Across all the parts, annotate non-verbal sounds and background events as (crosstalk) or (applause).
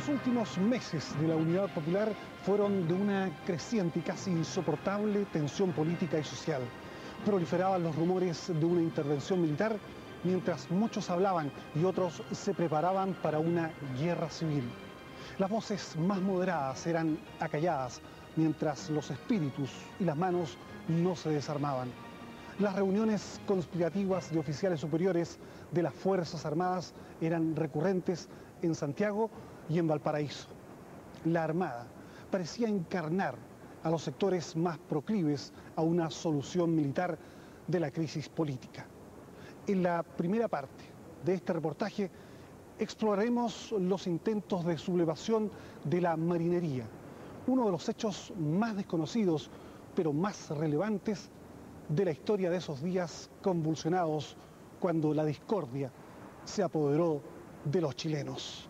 Los últimos meses de la Unidad Popular fueron de una creciente y casi insoportable tensión política y social. Proliferaban los rumores de una intervención militar mientras muchos hablaban y otros se preparaban para una guerra civil. Las voces más moderadas eran acalladas mientras los espíritus y las manos no se desarmaban. Las reuniones conspirativas de oficiales superiores de las Fuerzas Armadas eran recurrentes en Santiago y en Valparaíso. La Armada parecía encarnar a los sectores más proclives a una solución militar de la crisis política. En la primera parte de este reportaje exploraremos los intentos de sublevación de la marinería, uno de los hechos más desconocidos pero más relevantes de la historia de esos días convulsionados cuando la discordia se apoderó de los chilenos.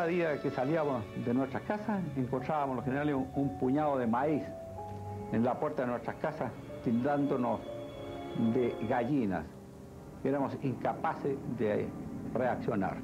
Cada día que salíamos de nuestras casas encontrábamos los generales un, puñado de maíz en la puerta de nuestras casas tildándonos de gallinas. Éramos incapaces de reaccionar.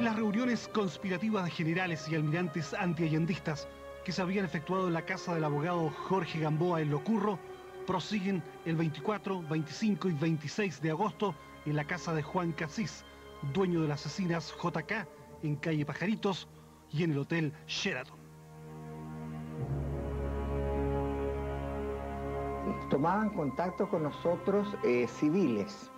Las reuniones conspirativas de generales y almirantes antiallendistas que se habían efectuado en la casa del abogado Jorge Gamboa en Locurro prosiguen el 24, 25 y 26 de agosto en la casa de Juan Casís, dueño de las asesinas JK en calle Pajaritos y en el hotel Sheraton. Tomaban contacto con nosotros eh, civiles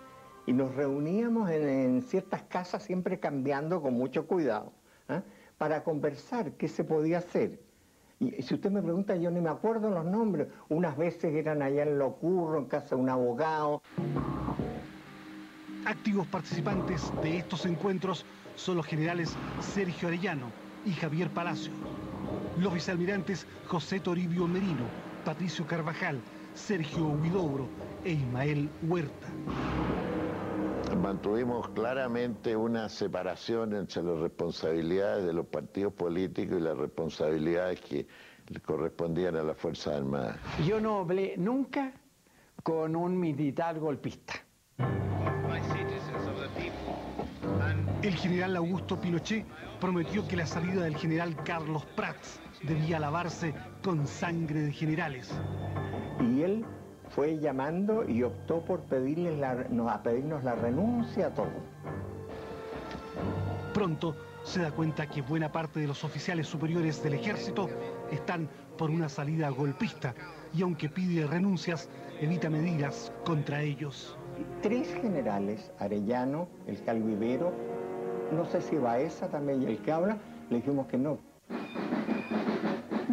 y nos reuníamos en, ciertas casas, siempre cambiando con mucho cuidado, ¿eh? para conversar qué se podía hacer. Y si usted me pregunta, yo ni me acuerdo los nombres. Unas veces eran allá en Locurro, en casa de un abogado. Activos participantes de estos encuentros son los generales Sergio Arellano y Javier Palacio, los vicealmirantes José Toribio Merino, Patricio Carvajal, Sergio Huidobro e Ismael Huerta. Mantuvimos claramente una separación entre las responsabilidades de los partidos políticos y las responsabilidades que correspondían a las Fuerzas Armadas. Yo no hablé nunca con un militar golpista. El general Augusto Pinochet prometió que la salida del general Carlos Prats debía lavarse con sangre de generales. Y él fue llamando y optó por pedirles la, no, a pedirnos la renuncia a todo. Pronto se da cuenta que buena parte de los oficiales superiores del ejército están por una salida golpista y aunque pide renuncias, evita medidas contra ellos. Tres generales, Arellano, el Calvivero, no sé si Baeza también y el que habla, le dijimos que no.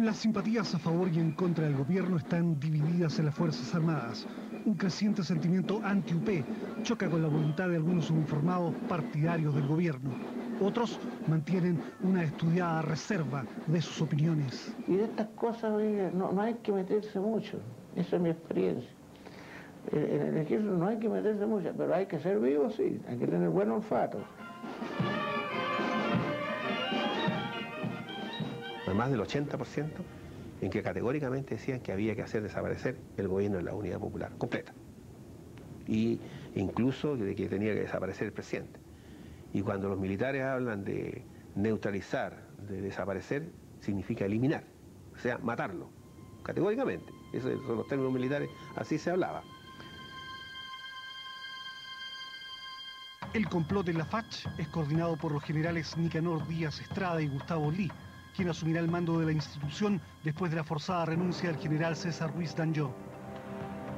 Las simpatías a favor y en contra del gobierno están divididas en las Fuerzas Armadas. Un creciente sentimiento anti-UP choca con la voluntad de algunos uniformados partidarios del gobierno. Otros mantienen una estudiada reserva de sus opiniones. Y de estas cosas oiga, no, no, hay que meterse mucho, esa es mi experiencia. En el ejército no hay que meterse mucho, pero hay que ser vivo, sí, hay que tener buen olfato. Más del 80% en que categóricamente decían que había que hacer desaparecer el gobierno de la Unidad Popular, completa. Y incluso de que tenía que desaparecer el presidente. Y cuando los militares hablan de neutralizar, de desaparecer, significa eliminar, o sea, matarlo, categóricamente. Esos son los términos militares, así se hablaba. El complot de la FACH es coordinado por los generales Nicanor Díaz Estrada y Gustavo Lee, quien asumirá el mando de la institución después de la forzada renuncia del general César Ruiz Danjó.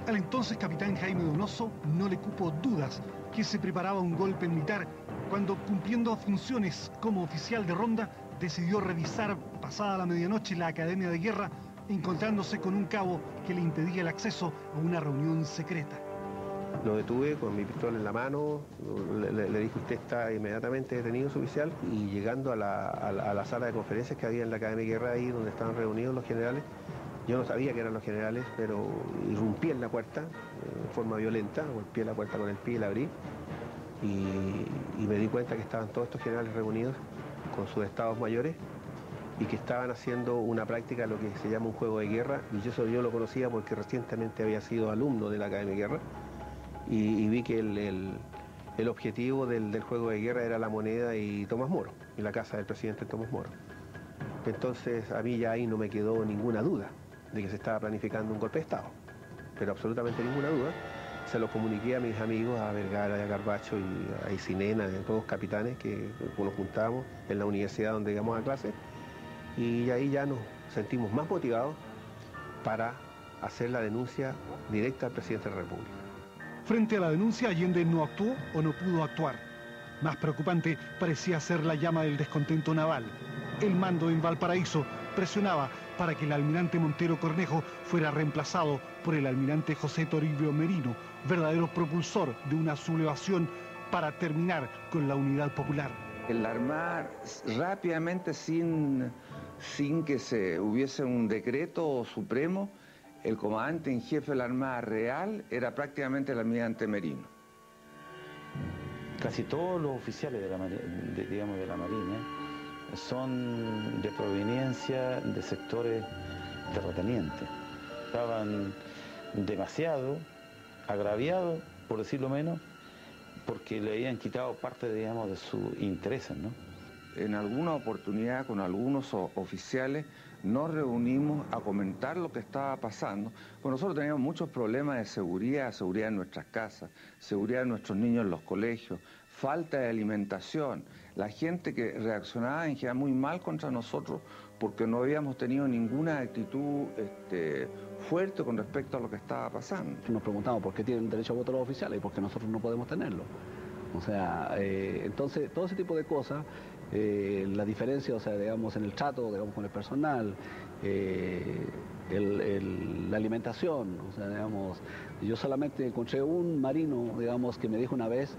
Al entonces capitán Jaime Donoso no le cupo dudas que se preparaba un golpe militar cuando, cumpliendo funciones como oficial de ronda, decidió revisar pasada la medianoche la Academia de Guerra, encontrándose con un cabo que le impedía el acceso a una reunión secreta. Lo detuve con mi pistola en la mano, le, le dije usted está inmediatamente detenido su oficial y llegando a la, sala de conferencias que había en la Academia de Guerra ahí donde estaban reunidos los generales, yo no sabía que eran los generales, pero irrumpí en la puerta de forma violenta, golpeé la puerta con el pie y la abrí y, y me di cuenta que estaban todos estos generales reunidos con sus estados mayores y que estaban haciendo una práctica, lo que se llama un juego de guerra, y yo, eso yo lo conocía porque recientemente había sido alumno de la Academia de Guerra, y, vi que el, objetivo del, juego de guerra era la moneda y Tomás Moro, y la casa del presidente Tomás Moro. Entonces a mí ya ahí no me quedó ninguna duda de que se estaba planificando un golpe de Estado, pero absolutamente ninguna duda. Se lo comuniqué a mis amigos, a Vergara, a Garbacho y a Isinena, a todos los capitanes que nos juntábamos en la universidad donde íbamos a clase, y ahí ya nos sentimos más motivados para hacer la denuncia directa al presidente de la República. Frente a la denuncia, Allende no actuó o no pudo actuar. Más preocupante parecía ser la llama del descontento naval. El mando en Valparaíso presionaba para que el almirante Montero Cornejo fuera reemplazado por el almirante José Toribio Merino, verdadero propulsor de una sublevación para terminar con la unidad popular. El Armada rápidamente sin sin que se hubiese un decreto supremo, el comandante en jefe de la Armada Real era prácticamente el almirante Merino. Casi todos los oficiales de la, digamos, de la Marina son de proveniencia de sectores terratenientes. Estaban demasiado agraviados, por decirlo menos, porque le habían quitado parte, digamos, de sus intereses, ¿no? en alguna oportunidad con algunos oficiales nos reunimos a comentar lo que estaba pasando, porque nosotros teníamos muchos problemas de seguridad, seguridad en nuestras casas, seguridad de nuestros niños en los colegios, falta de alimentación, la gente que reaccionaba en general muy mal contra nosotros porque no habíamos tenido ninguna actitud este, fuerte con respecto a lo que estaba pasando. Nos preguntamos por qué tienen derecho a voto los oficiales y por qué nosotros no podemos tenerlo. O sea, eh, entonces todo ese tipo de cosas eh, la diferencia, o sea, digamos, en el trato, digamos, con el personal, eh, la alimentación, digamos, yo solamente encontré un marino, digamos, que me dijo una vez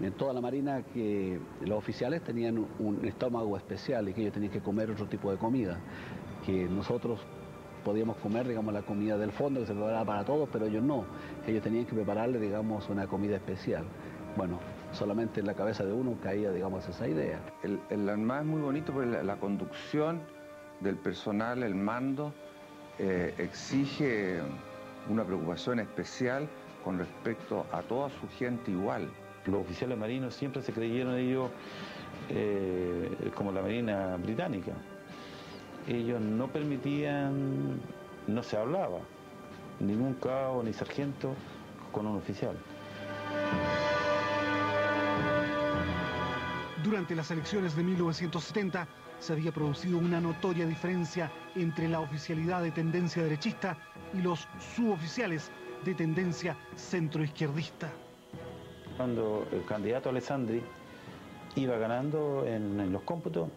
en toda la marina que los oficiales tenían un estómago especial y que ellos tenían que comer otro tipo de comida, que nosotros podíamos comer, digamos, la comida del fondo que se preparaba para todos, pero ellos no, ellos tenían que prepararle, digamos, una comida especial. Bueno, solamente en la cabeza de uno caía, digamos, esa idea. El, el es muy bonito porque la, conducción del personal, el mando, eh, exige una preocupación especial con respecto a toda su gente igual. Los oficiales marinos siempre se creyeron ellos eh, como la Marina británica. Ellos no permitían, no se hablaba, ningún cabo ni sargento con un oficial. Durante las elecciones de 1970 se había producido una notoria diferencia entre la oficialidad de tendencia derechista y los suboficiales de tendencia centroizquierdista. Cuando el candidato Alessandri iba ganando en, los cómputos,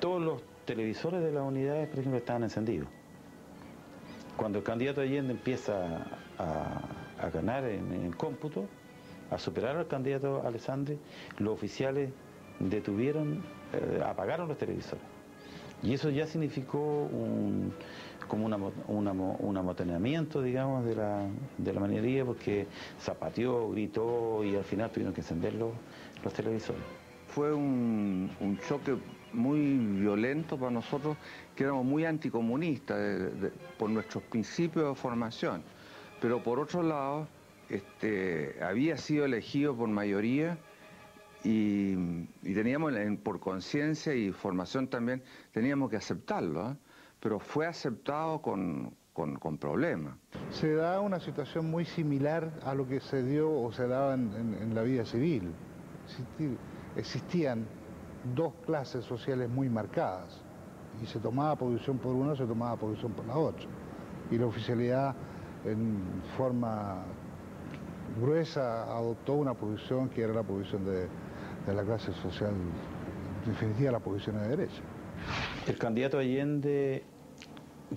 todos los televisores de las unidades, por ejemplo, estaban encendidos. Cuando el candidato Allende empieza a, ganar en, en cómputo, a superar al candidato Alessandri, los oficiales detuvieron, eh, apagaron los televisores. Y eso ya significó un, como un digamos, de la, de porque zapateó, gritó y al final tuvieron que encender los, televisores. Fue un, choque muy violento para nosotros, que éramos muy anticomunistas por nuestros principios de formación. Pero por otro lado, este, había sido elegido por mayoría y, teníamos por conciencia y formación también, teníamos que aceptarlo, ¿eh? pero fue aceptado con, problemas. Se da una situación muy similar a lo que se dio o se daba en, la vida civil. existían dos clases sociales muy marcadas y se tomaba posición por una, se tomaba posición por la otra. Y la oficialidad en forma gruesa adoptó una posición que era la posición de, la clase social, en definitiva la posición de derecha. El candidato Allende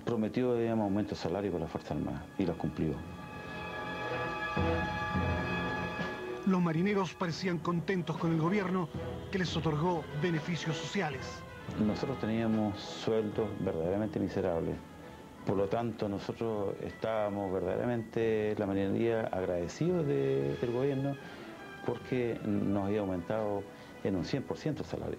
prometió digamos, aumento de salario para la Fuerza Armada y lo cumplió. Los marineros parecían contentos con el gobierno que les otorgó beneficios sociales. Nosotros teníamos sueldos verdaderamente miserables. Por lo tanto, nosotros estábamos verdaderamente, la marinería, agradecidos del gobierno porque nos había aumentado en un 100% el salario.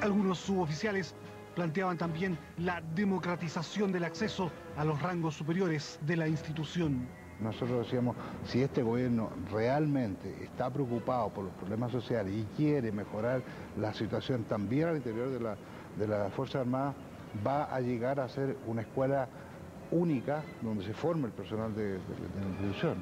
Algunos suboficiales planteaban también la democratización del acceso a los rangos superiores de la institución. Nosotros decíamos, si este gobierno realmente está preocupado por los problemas sociales y quiere mejorar la situación también al interior de la, de la Fuerza Armada, va a llegar a ser una escuela única donde se forme el personal de, de la institución.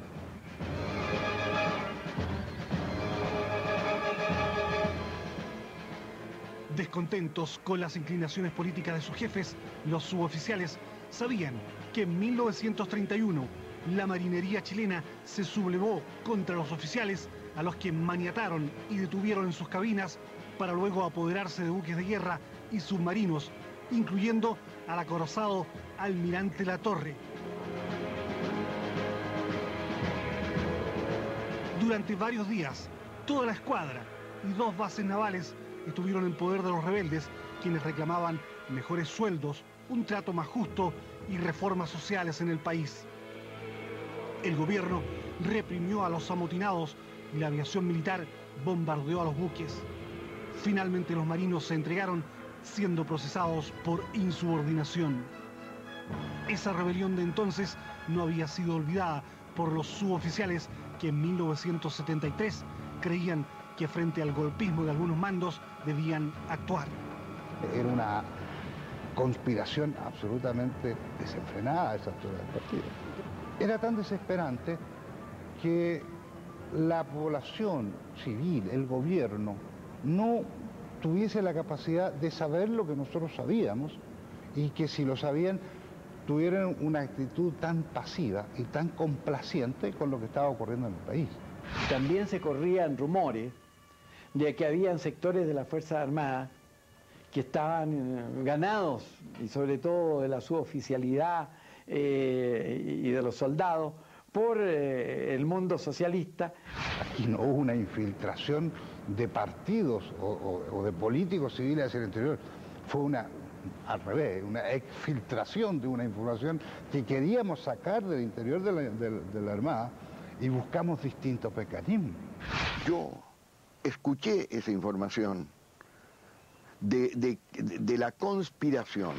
Descontentos con las inclinaciones políticas de sus jefes, los suboficiales sabían que en 1931 la marinería chilena se sublevó contra los oficiales a los que maniataron y detuvieron en sus cabinas para luego apoderarse de buques de guerra y submarinos, incluyendo al acorazado Almirante La Torre. Durante varios días, toda la escuadra y dos bases navales estuvieron en poder de los rebeldes, quienes reclamaban mejores sueldos, un trato más justo y reformas sociales en el país. El gobierno reprimió a los amotinados y la aviación militar bombardeó a los buques. Finalmente los marinos se entregaron siendo procesados por insubordinación. Esa rebelión de entonces no había sido olvidada por los suboficiales que en 1973 creían que frente al golpismo de algunos mandos debían actuar. Era una conspiración absolutamente desenfrenada esa altura del partido. Era tan desesperante que la población civil, el gobierno, no tuviese la capacidad de saber lo que nosotros sabíamos y que si lo sabían tuvieran una actitud tan pasiva y tan complaciente con lo que estaba ocurriendo en el país. También se corrían rumores de que habían sectores de la Fuerza Armada que estaban eh, ganados, y sobre todo de la suboficialidad eh, y de los soldados, por eh, el mundo socialista. Aquí no hubo una infiltración de partidos o, de políticos civiles hacia el interior, fue una, al revés, una exfiltración de una información que queríamos sacar del interior de la, de la Armada y buscamos distintos mecanismos. Yo escuché esa información de, la conspiración.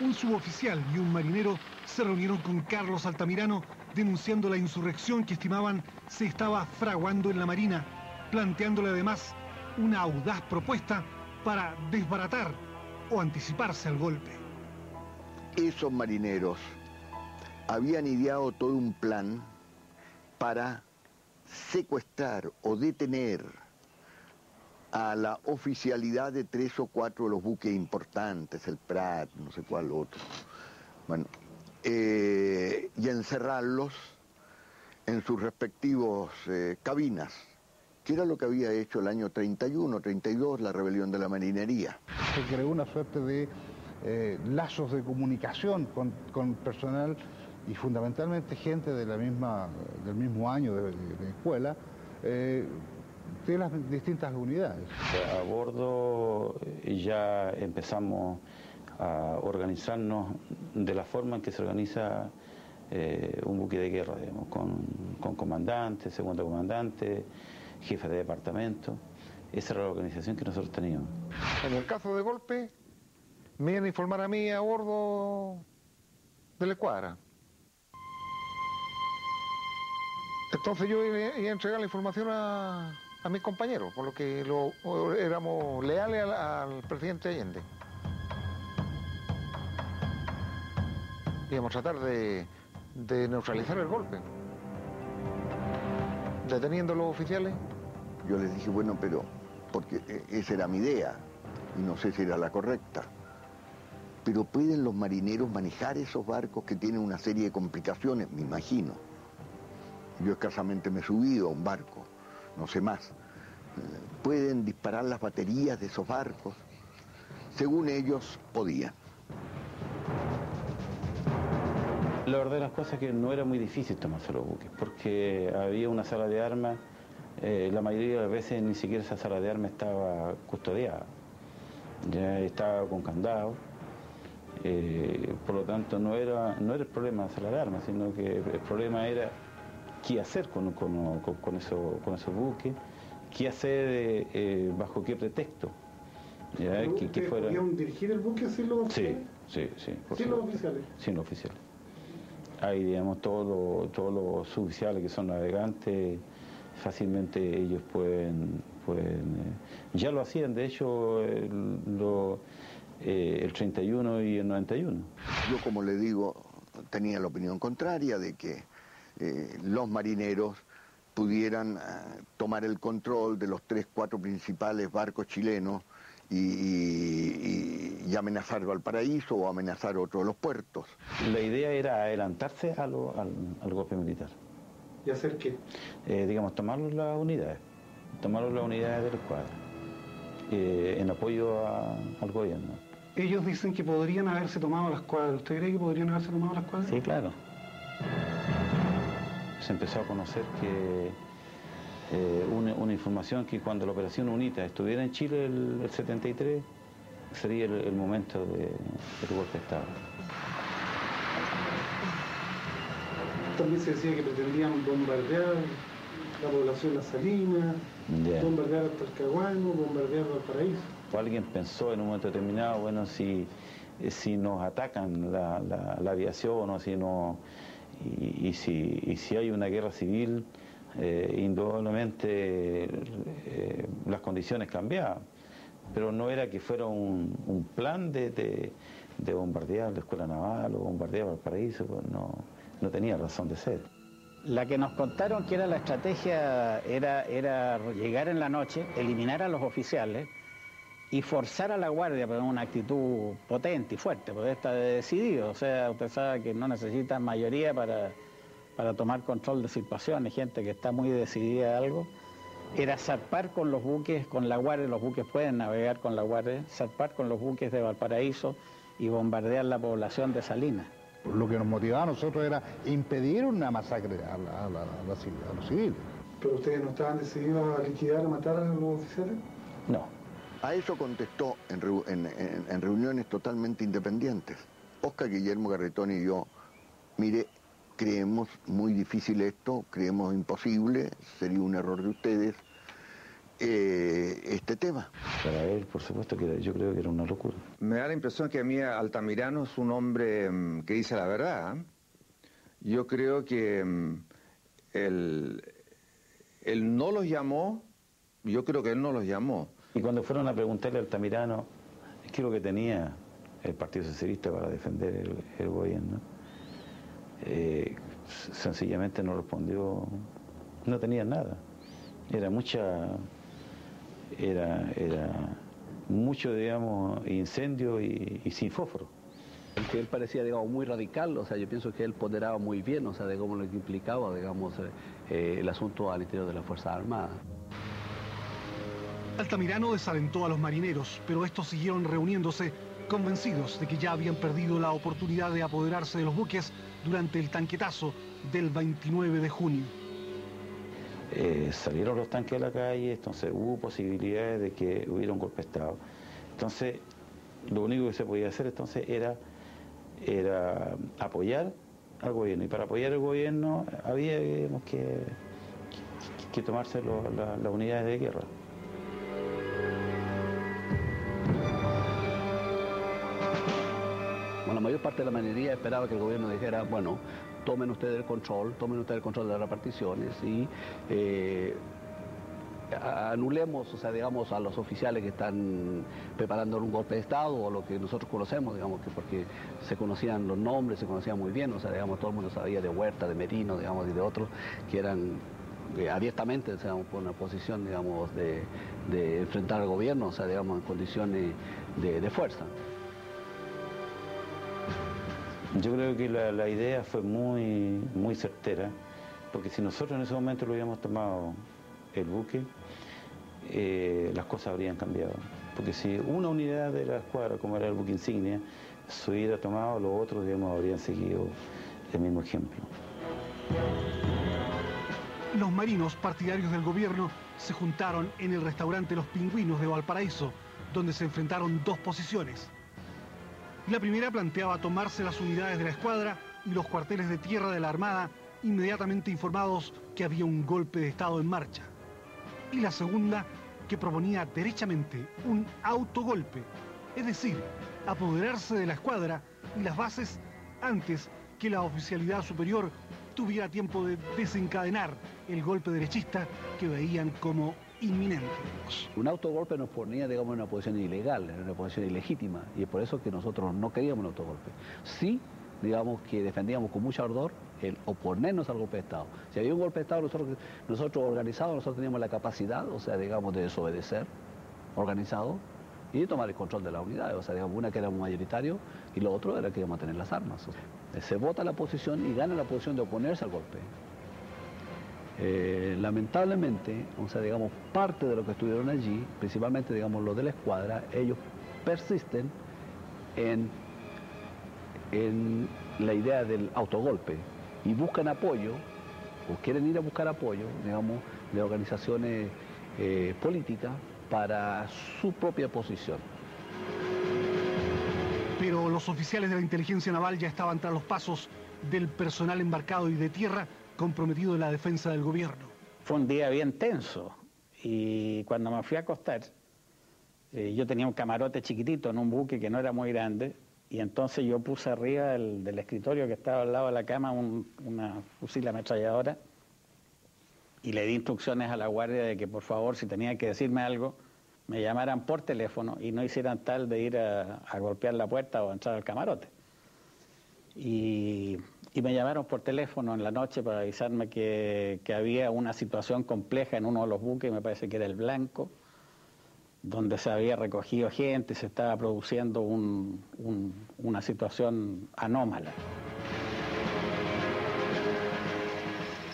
Un suboficial y un marinero se reunieron con Carlos Altamirano denunciando la insurrección que estimaban se estaba fraguando en la Marina, planteándole además una audaz propuesta para desbaratar o anticiparse al golpe. Esos marineros habían ideado todo un plan para secuestrar o detener a la oficialidad de tres o cuatro de los buques importantes, el Prat, no sé cuál otro, bueno, eh, y encerrarlos en sus respectivos eh, cabinas, que era lo que había hecho el año 31, 32, la rebelión de la marinería. Se creó una suerte de eh, lazos de comunicación con, personal y fundamentalmente gente de la misma, del mismo año de, de escuela, de las distintas unidades. A bordo eh, ya empezamos a organizarnos de la forma en que se organiza eh, un buque de guerra, digamos, con, con comandante, segundo comandante, jefe de departamento. Esa era la organización que nosotros teníamos. En el caso de golpe, me iban a informar a mí a bordo de la escuadra. Entonces yo iba a entregar la información a, mis compañeros, por lo que lo, éramos leales al, presidente Allende. A tratar de, de neutralizar el golpe. Deteniendo los oficiales. Yo les dije, bueno, pero, porque e, esa era mi idea, y no sé si era la correcta. Pero ¿pueden los marineros manejar esos barcos que tienen una serie de complicaciones? Me imagino. Yo escasamente me he subido a un barco no sé más. Pueden disparar las baterías de esos barcos. Según ellos, podían. La verdad de las cosas es que no era muy difícil tomarse los buques, porque había una sala de armas, eh, la mayoría de las veces ni siquiera esa sala de armas estaba custodiada, ya estaba con candado, eh, por lo tanto no era, no era el problema de la sala de armas, sino que el problema era qué hacer con, con, con, eso, con esos buques, qué hacer, eh, bajo qué pretexto. Ya, que, que fuera... ¿Podían dirigir el buque sin los oficiales? Sí, sí, sí. ¿Sin los oficiales? Sin los oficiales. Hay, digamos, todos los, suboficiales que son navegantes, fácilmente ellos pueden, pueden eh, ya lo hacían, de hecho, el, lo, eh, el 31 y el 91. Yo, como le digo, tenía la opinión contraria de que eh, los marineros pudieran tomar el control de los tres, cuatro principales barcos chilenos y, y, amenazar Valparaíso o amenazar otro de los puertos. La idea era adelantarse al, al, golpe militar. ¿Y hacer qué? Eh, digamos, tomar las unidades, tomar las unidades de la escuadra, eh, en apoyo a, al gobierno. Ellos dicen que podrían haberse tomado las cuadras. ¿Usted cree que podrían haberse tomado las cuadras? Sí, claro. Se empezó a conocer que eh, una, una, información que cuando la operación UNITA estuviera en Chile el, el 73, sería el, el momento de, del golpe de Estado. También se decía que pretendían bombardear la población de La Salina, yeah. bombardear Talcahuano, bombardear Valparaíso. Alguien pensó en un momento determinado, bueno, si, si nos atacan la, la, la aviación o si no, y, y, si, y si hay una guerra civil, eh, indudablemente eh, las condiciones cambiaban, pero no era que fuera un, plan de, de, de, bombardear la escuela naval o bombardear Valparaíso, pues no, no tenía razón de ser. La que nos contaron que era la estrategia era, era llegar en la noche, eliminar a los oficiales y forzar a la guardia, pero una actitud potente y fuerte, porque está decidido, o sea, usted sabe que no necesita mayoría para para tomar control de situaciones, gente que está muy decidida a algo, era zarpar con los buques, con la guardia, los buques pueden navegar con la guardia, zarpar con los buques de Valparaíso y bombardear la población de Salinas. Lo que nos motivaba a nosotros era impedir una masacre a, la, a, la, a, los civiles. ¿Pero ustedes no estaban decididos a liquidar, a matar a los oficiales? No. A eso contestó en, en, en, en reuniones totalmente independientes. Oscar Guillermo Garretón y yo, mire, creemos muy difícil esto, creemos imposible, sería un error de ustedes eh, este tema. Para él, por supuesto, que yo creo que era una locura. Me da la impresión que a mí Altamirano es un hombre mm, que dice la verdad. Yo creo que mm, él, él no los llamó, yo creo que él no los llamó. Y cuando fueron a preguntarle a Altamirano qué es lo que tenía el Partido Socialista para defender el, el gobierno, eh, sencillamente no respondió, no tenía nada. Era mucha, era, era mucho, digamos, incendio y, y sin fósforo. Que él parecía, digamos, muy radical, o sea, yo pienso que él ponderaba muy bien, o sea, de cómo lo que implicaba, digamos, eh, el asunto al interior de las Fuerzas Armadas. Altamirano desalentó a los marineros, pero estos siguieron reuniéndose convencidos de que ya habían perdido la oportunidad de apoderarse de los buques durante el tanquetazo del 29 de junio. Eh, salieron los tanques a la calle, entonces hubo posibilidades de que hubiera un golpe de Estado. Entonces, lo único que se podía hacer entonces era, era apoyar al gobierno. Y para apoyar al gobierno había que, que, tomarse las unidades de guerra. Parte de la mayoría esperaba que el gobierno dijera, bueno, tomen ustedes el control, tomen ustedes el control de las reparticiones y eh, anulemos, o sea, digamos, a los oficiales que están preparando un golpe de Estado o lo que nosotros conocemos, digamos, que porque se conocían los nombres, se conocían muy bien, o sea, digamos, todo el mundo sabía de Huerta, de Merino, digamos, y de otros que eran eh, abiertamente, digamos, por una posición, digamos, de, enfrentar al gobierno, o sea, digamos, en condiciones de fuerza. Yo creo que la, idea fue muy, muy certera, porque si nosotros en ese momento lo hubiéramos tomado el buque, eh, las cosas habrían cambiado. Porque si una unidad de la escuadra, como era el buque insignia, se hubiera tomado, los otros, digamos, habrían seguido el mismo ejemplo. Los marinos partidarios del gobierno se juntaron en el restaurante Los Pingüinos de Valparaíso, donde se enfrentaron dos posiciones. La primera planteaba tomarse las unidades de la escuadra y los cuarteles de tierra de la Armada, inmediatamente informados que había un golpe de Estado en marcha. Y la segunda, que proponía derechamente un autogolpe, es decir, apoderarse de la escuadra y las bases antes que la oficialidad superior tuviera tiempo de desencadenar el golpe derechista que veían como inminente. Un autogolpe nos ponía, digamos, en una posición ilegal, en una posición ilegítima, y es por eso que nosotros no queríamos un autogolpe. Sí, digamos que defendíamos con mucho ardor el oponernos al golpe de Estado. Si había un golpe de Estado, nosotros, nosotros organizados, nosotros teníamos la capacidad, o sea, digamos, de desobedecer, organizado, y de tomar el control de la unidad. O sea, digamos, una que era mayoritario y lo otro era que íbamos a tener las armas. se vota la posición y gana la posición de oponerse al golpe. Eh, lamentablemente, o sea, digamos, parte de lo que estuvieron allí, principalmente, digamos, los de la escuadra, ellos persisten en, en la idea del autogolpe y buscan apoyo, o quieren ir a buscar apoyo, digamos, de organizaciones eh, políticas para su propia posición. Pero los oficiales de la inteligencia naval ya estaban tras los pasos del personal embarcado y de tierra comprometido en la defensa del gobierno. Fue un día bien tenso y cuando me fui a acostar, eh, yo tenía un camarote chiquitito en un buque que no era muy grande y entonces yo puse arriba del, escritorio que estaba al lado de la cama una fusil ametralladora y le di instrucciones a la guardia de que por favor si tenía que decirme algo me llamaran por teléfono y no hicieran tal de ir a, golpear la puerta o a entrar al camarote. Y, me llamaron por teléfono en la noche para avisarme que, había una situación compleja en uno de los buques, me parece que era el Blanco, donde se había recogido gente, se estaba produciendo una situación anómala.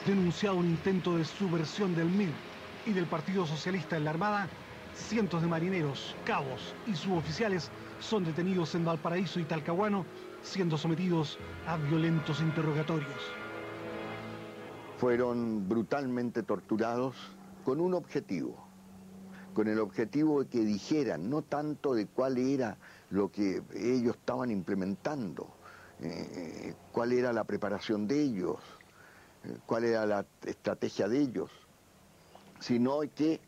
denunciado un intento de subversión del MIR y del Partido Socialista en la Armada, cientos de marineros, cabos y suboficiales son detenidos en Valparaíso y Talcahuano, siendo sometidos a violentos interrogatorios. Fueron brutalmente torturados con un objetivo, con el objetivo de que dijeran no tanto de cuál era lo que ellos estaban implementando, eh, cuál era la preparación de ellos, cuál era la estrategia de ellos, sino que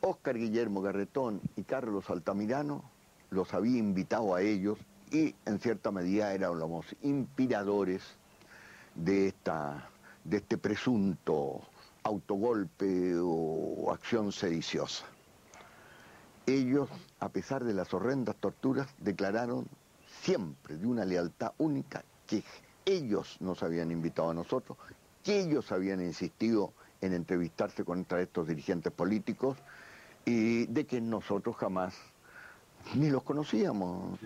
Óscar Guillermo Garretón y Carlos Altamirano los había invitado a ellos y en cierta medida eran los inspiradores de, esta, de este presunto autogolpe o acción sediciosa. Ellos, a pesar de las horrendas torturas, declararon siempre de una lealtad única que ellos nos habían invitado a nosotros que ellos habían insistido en entrevistarse contra estos dirigentes políticos y de que nosotros jamás ni los conocíamos.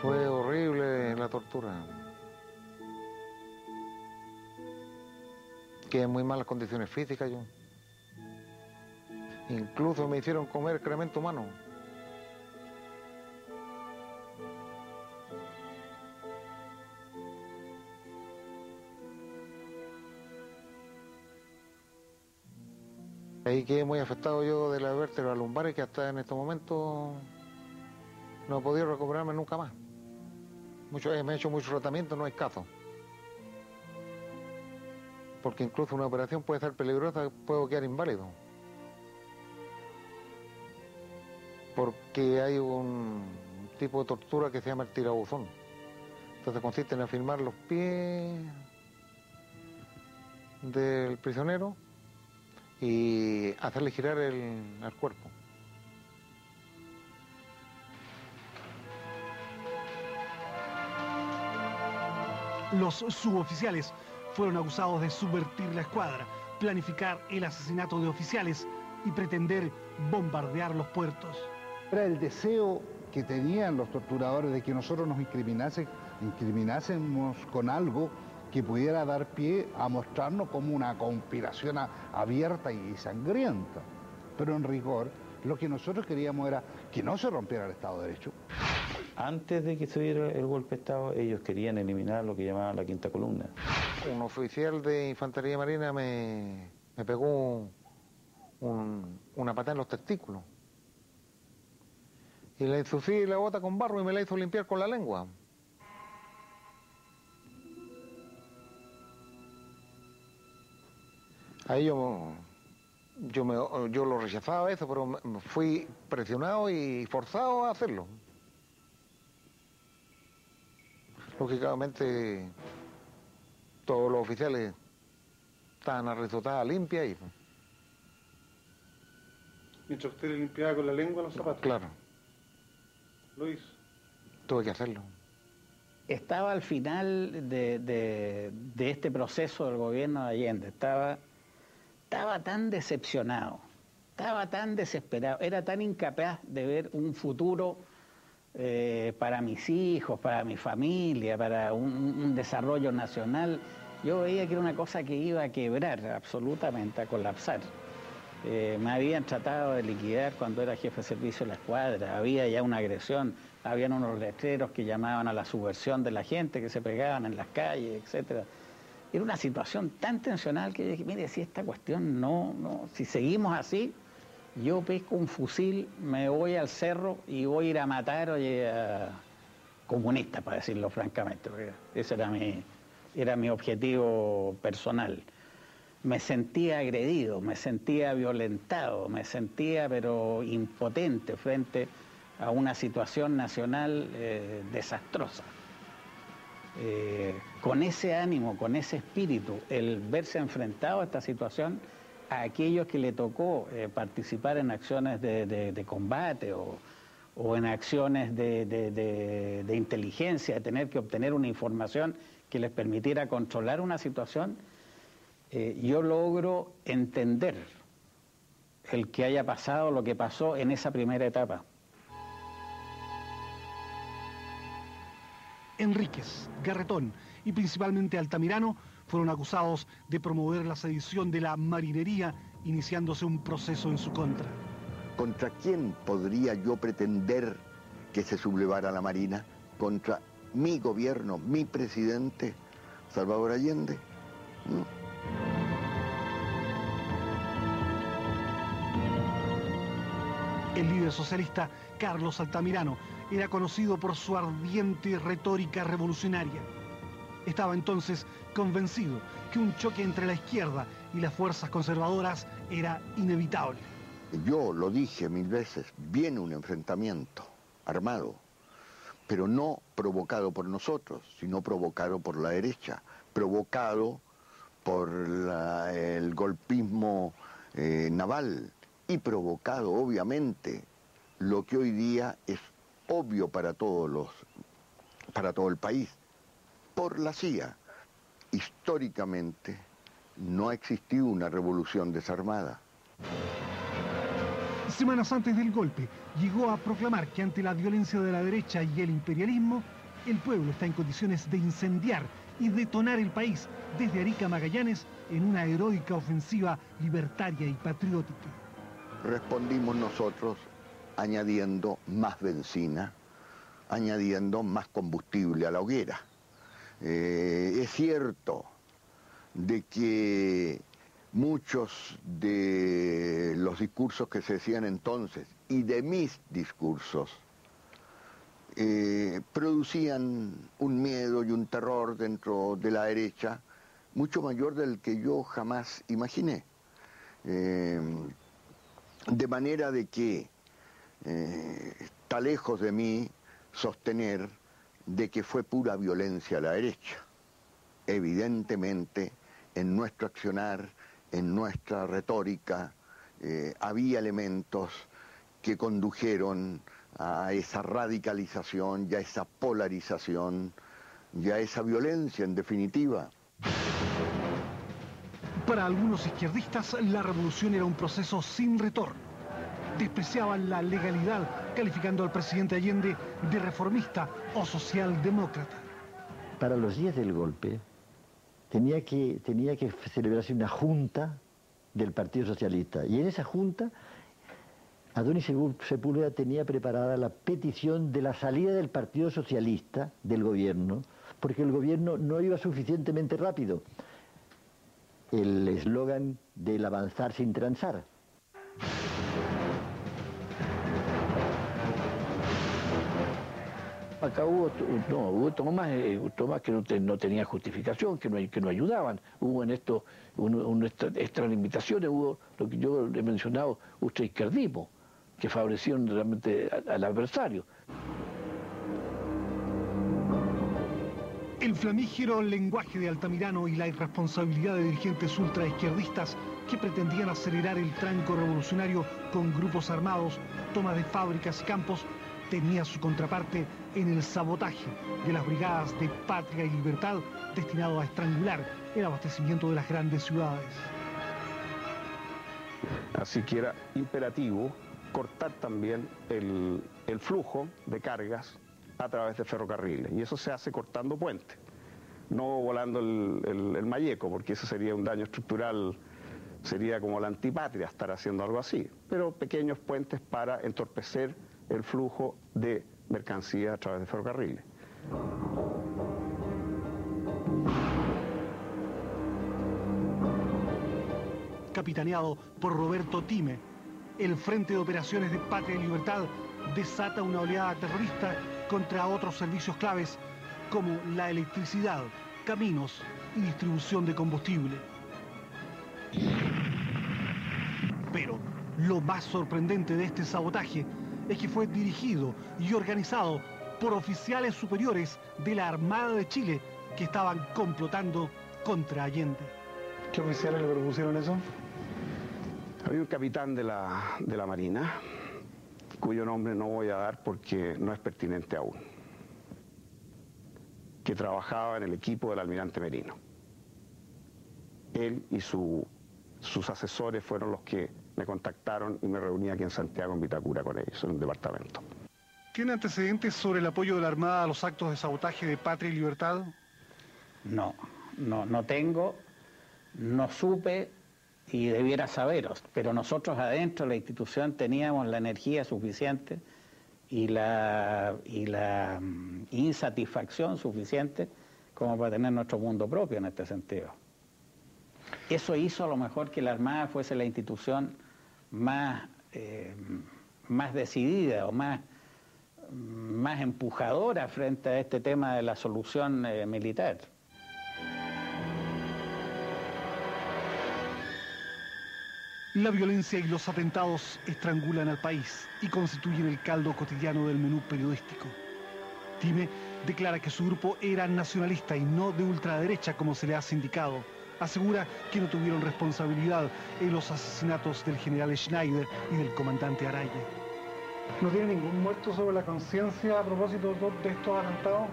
Fue horrible la tortura. Que en muy malas condiciones físicas yo. Incluso me hicieron comer excremento humano. Ahí quedé muy afectado yo de la vértebra lumbares que hasta en estos momentos no he podido recuperarme nunca más. Mucho, me he hecho mucho tratamiento, no hay caso. Porque incluso una operación puede ser peligrosa, puedo quedar inválido. Porque hay un tipo de tortura que se llama el tirabuzón. Entonces consiste en afirmar los pies del prisionero y hacerle girar el, cuerpo. Los suboficiales fueron acusados de subvertir la escuadra, planificar el asesinato de oficiales y pretender bombardear los puertos. Era el deseo que tenían los torturadores de que nosotros nos incriminásemos con algo que pudiera dar pie a mostrarnos como una conspiración abierta y sangrienta. Pero en rigor Lo que nosotros queríamos era que no se rompiera el Estado de Derecho. Antes de que se diera el golpe de Estado, ellos querían eliminar lo que llamaban la quinta columna. Un oficial de Infantería Marina me, me pegó un- una patada en los testículos. Y le ensucié la bota con barro y me la hizo limpiar con la lengua. Ahí yo, yo, me, yo lo rechazaba eso, pero me- fui presionado y forzado a hacerlo. Lógicamente, todos los oficiales estaban a risotada limpia y Mientras usted le limpiaba con la lengua los zapatos. claro, Lo hizo. tuve que hacerlo. Estaba al final de, de- de este proceso del gobierno de Allende, estaba, estaba tan decepcionado, estaba tan desesperado, era tan incapaz de ver un futuro eh, para mis hijos, para mi familia, para un, desarrollo nacional. Yo veía que era una cosa que iba a quebrar absolutamente, a colapsar. Eh, me habían tratado de liquidar cuando era jefe de servicio de la escuadra, había ya una agresión, habían unos letreros que llamaban a la subversión de la gente, que se pegaban en las calles, etcétera. Era una situación tan tensional que yo dije, mire, si esta cuestión no, no, si seguimos así, yo pesco un fusil, me voy al cerro y voy a ir a matar oye, a comunistas, para decirlo francamente, porque ese era mi, era mi objetivo personal me sentía agredido, me sentía violentado, me sentía pero impotente frente a una situación nacional eh, desastrosa. Eh, con ese ánimo, con ese espíritu, el verse enfrentado a esta situación, a aquellos que le tocó eh, participar en acciones de, combate o, en acciones de inteligencia, de tener que obtener una información que les permitiera controlar una situación, eh, yo logro entender el que haya pasado lo que pasó en esa primera etapa. Enríquez, Garretón y principalmente Altamirano fueron acusados de promover la sedición de la marinería, iniciándose un proceso en su contra. ¿Contra quién podría yo pretender que se sublevara la Marina? ¿Contra mi gobierno, mi presidente, Salvador Allende? No. El líder socialista Carlos Altamirano era conocido por su ardiente retórica revolucionaria. Estaba entonces convencido que un choque entre la izquierda y las fuerzas conservadoras era inevitable. Yo lo dije mil veces, viene un enfrentamiento armado, pero no provocado por nosotros, sino provocado por la derecha, provocado por el golpismo eh, naval y provocado, obviamente, lo que hoy día es obvio para todos los, para todo el país, por la CIA. Históricamente no ha existido una revolución desarmada. Semanas antes del golpe, llegó a proclamar que ante la violencia de la derecha y el imperialismo, el pueblo está en condiciones de incendiar y detonar el país desde Arica Magallanes en una heroica ofensiva libertaria y patriótica. respondimos nosotros añadiendo más benzina, añadiendo más combustible a la hoguera. Eh, es cierto de que muchos de los discursos que se decían entonces y de mis discursos eh, producían un miedo y un terror dentro de la derecha mucho mayor del que yo jamás imaginé. Eh, de manera de que está lejos de mí sostener de que fue pura violencia a la derecha. Evidentemente, en nuestro accionar, en nuestra retórica, eh, había elementos que condujeron a esa radicalización y a esa polarización y a esa violencia en definitiva. Para algunos izquierdistas, la revolución era un proceso sin retorno. Despreciaban la legalidad, calificando al presidente Allende de reformista o socialdemócrata. Para los días del golpe tenía que, tenía que celebrarse una junta del Partido Socialista y en esa junta Adonis Sepúlveda tenía preparada la petición de la salida del Partido Socialista del gobierno, porque el gobierno no iba suficientemente rápido. El eslogan del avanzar sin transar. Acá hubo, no, hubo tomas, eh, tomas que no, no tenían justificación, que no, que no ayudaban. Hubo en esto un, extralimitaciones, hubo lo que yo he mencionado, izquierdismo, que favorecieron realmente al adversario. El flamígero lenguaje de Altamirano y la irresponsabilidad de dirigentes ultraizquierdistas que pretendían acelerar el tranco revolucionario con grupos armados, toma de fábricas y campos, tenía su contraparte en el sabotaje de las brigadas de Patria y Libertad destinado a estrangular el abastecimiento de las grandes ciudades. Así que era imperativo cortar también el, flujo de cargas a través de ferrocarriles. Y eso se hace cortando puentes, no volando el, el, Mayeco, porque eso sería un daño estructural, sería como la antipatria estar haciendo algo así. Pero pequeños puentes para entorpecer el flujo de mercancías a través de ferrocarriles. Capitaneado por Roberto Time, el Frente de Operaciones de Patria y Libertad desata una oleada terrorista contra otros servicios claves como la electricidad, caminos y distribución de combustible. Pero lo más sorprendente de este sabotaje es que fue dirigido y organizado por oficiales superiores de la Armada de Chile que estaban complotando contra Allende. ¿Qué oficiales le propusieron eso? Había un capitán de la, de la Marina, cuyo nombre no voy a dar porque no es pertinente aún, que trabajaba en el equipo del almirante Merino. Él y sus asesores fueron los que me contactaron y me reuní aquí en Santiago, en Vitacura, con ellos, en un departamento. ¿Tiene antecedentes sobre el apoyo de la Armada a los actos de sabotaje de Patria y Libertad? No, no, no tengo, no supe y debiera saberos, pero nosotros adentro de la institución teníamos la energía suficiente y la, y la mm, insatisfacción suficiente como para tener nuestro mundo propio en este sentido. Eso hizo a lo mejor que la Armada fuese la institución más, eh, más decidida o más, más empujadora frente a este tema de la solución eh, militar. La violencia y los atentados estrangulan al país y constituyen el caldo cotidiano del menú periodístico. Time declara que su grupo era nacionalista y no de ultraderecha como se le ha indicado asegura que no tuvieron responsabilidad en los asesinatos del general Schneider y del comandante Araya. ¿No tiene ningún muerto sobre la conciencia a propósito de estos atentados?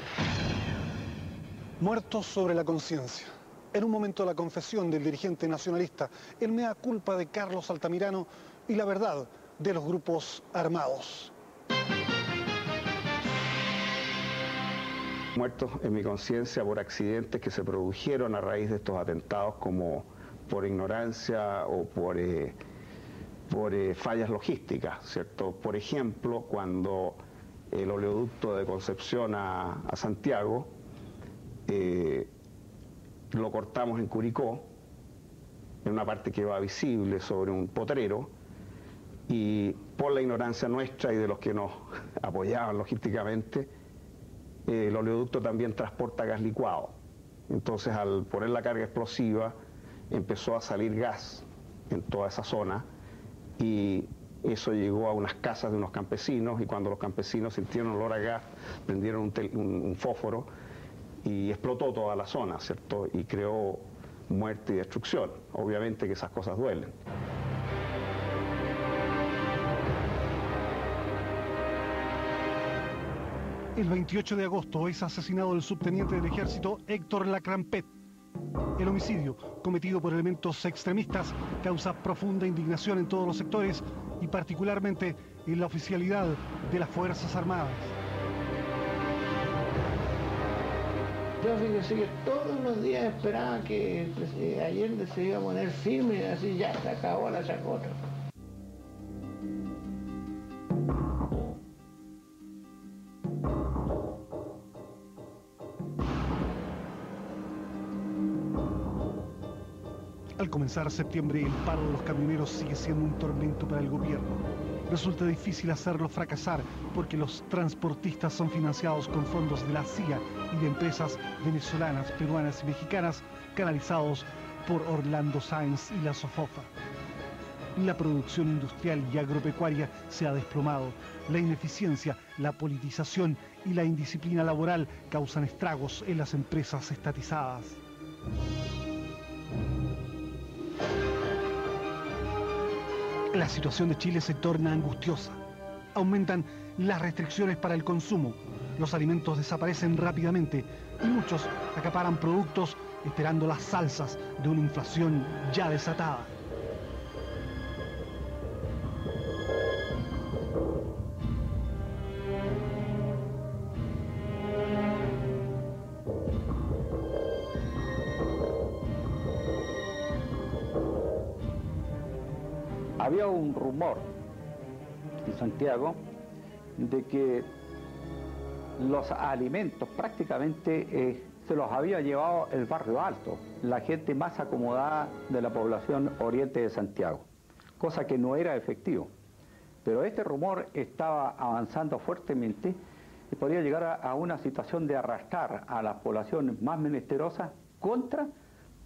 Muertos sobre la conciencia. En un momento la confesión del dirigente nacionalista, el mea culpa de Carlos Altamirano y la verdad de los grupos armados. Muertos en mi conciencia por accidentes que se produjeron a raíz de estos atentados como por ignorancia o por, eh, por eh, fallas logísticas, ¿cierto? Por ejemplo, cuando el oleoducto de Concepción a, Santiago eh, lo cortamos en Curicó, en una parte que va visible sobre un potrero, y por la ignorancia nuestra y de los que nos (laughs) apoyaban logísticamente, el oleoducto también transporta gas licuado. Entonces al poner la carga explosiva empezó a salir gas en toda esa zona y eso llegó a unas casas de unos campesinos y cuando los campesinos sintieron olor a gas prendieron un, fósforo y explotó toda la zona, ¿cierto? Y creó muerte y destrucción. Obviamente que esas cosas duelen. El 28 de agosto es asesinado el subteniente del ejército Héctor Lacrampet. El homicidio, cometido por elementos extremistas, causa profunda indignación en todos los sectores y particularmente en la oficialidad de las Fuerzas Armadas. Yo fíjese que todos los días esperaba que eh, Allende se iba a poner firme y así ya se acabó la chacota. Comenzar septiembre, el paro de los camioneros sigue siendo un tormento para el gobierno. Resulta difícil hacerlo fracasar porque los transportistas son financiados con fondos de la CIA y de empresas venezolanas, peruanas y mexicanas canalizados por Orlando Sáenz y la Sofofa. La producción industrial y agropecuaria se ha desplomado. La ineficiencia, la politización y la indisciplina laboral causan estragos en las empresas estatizadas. La situación de Chile se torna angustiosa. Aumentan las restricciones para el consumo. Los alimentos desaparecen rápidamente y muchos acaparan productos esperando las salsas de una inflación ya desatada. Rumor en Santiago de que los alimentos prácticamente eh, se los había llevado el barrio alto, la gente más acomodada de la población oriente de Santiago, cosa que no era efectivo. Pero este rumor estaba avanzando fuertemente y podría llegar a, a una situación de arrastrar a las poblaciones más menesterosas contra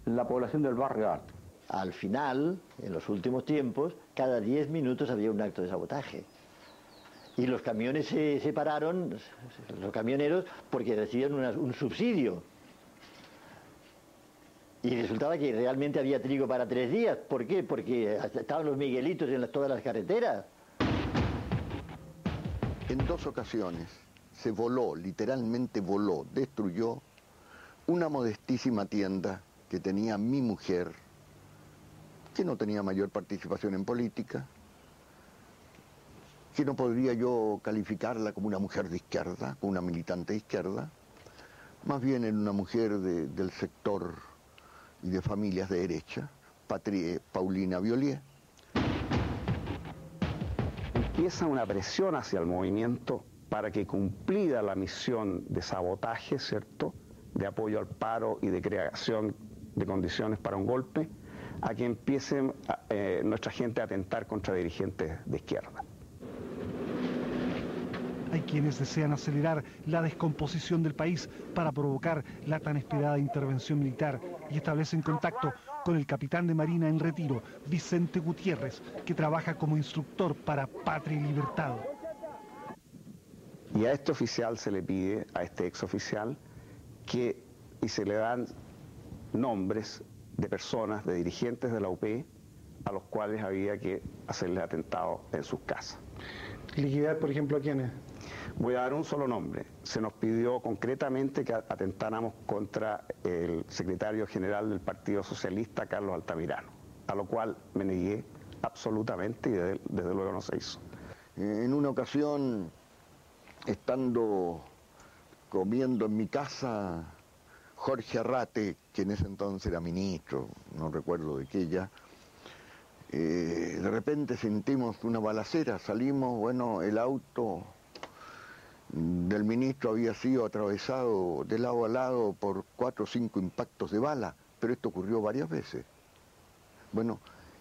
la población del barrio alto. Al final, en los últimos tiempos, cada 10 minutos había un acto de sabotaje. Y los camiones se separaron, los camioneros, porque recibían un subsidio. Y resultaba que realmente había trigo para tres días. ¿Por qué? Porque estaban los miguelitos en las- todas las carreteras. En dos ocasiones se voló, literalmente voló, destruyó una modestísima tienda que tenía mi mujer, que no tenía mayor participación en política, que no podría yo calificarla como una mujer de izquierda, como una militante de izquierda, más bien era una mujer de- del sector y de familias de derecha, Patri- Paulina Violier. empieza una presión hacia el movimiento para que cumplida la misión de sabotaje, ¿cierto?, de apoyo al paro y de creación de condiciones para un golpe, a que empiecen a- eh, nuestra gente a atentar contra dirigentes de izquierda. Hay quienes desean acelerar la descomposición del país para provocar la tan esperada intervención militar y establecen contacto con el capitán de Marina en retiro, Vicente Gutiérrez, que trabaja como instructor para Patria y Libertad. Y a este oficial se le pide, a este exoficial, que, y se le dan nombres de personas, de dirigentes de la UP, a los cuales había que hacerles atentado en sus casas. Liquidar, por ejemplo, a quiénes? Voy a dar un solo nombre. Se nos pidió concretamente que atentáramos contra el secretario general del Partido Socialista, Carlos Altamirano, a lo cual me negué absolutamente y desde, desde luego no se hizo. En una ocasión, estando comiendo en mi casa, Jorge Arrate, que en ese entonces era ministro, no recuerdo de qué ya, eh, de repente sentimos una balacera, salimos, bueno, el auto del ministro había sido atravesado de lado a lado por cuatro o cinco impactos de bala, pero esto ocurrió varias veces. Bueno,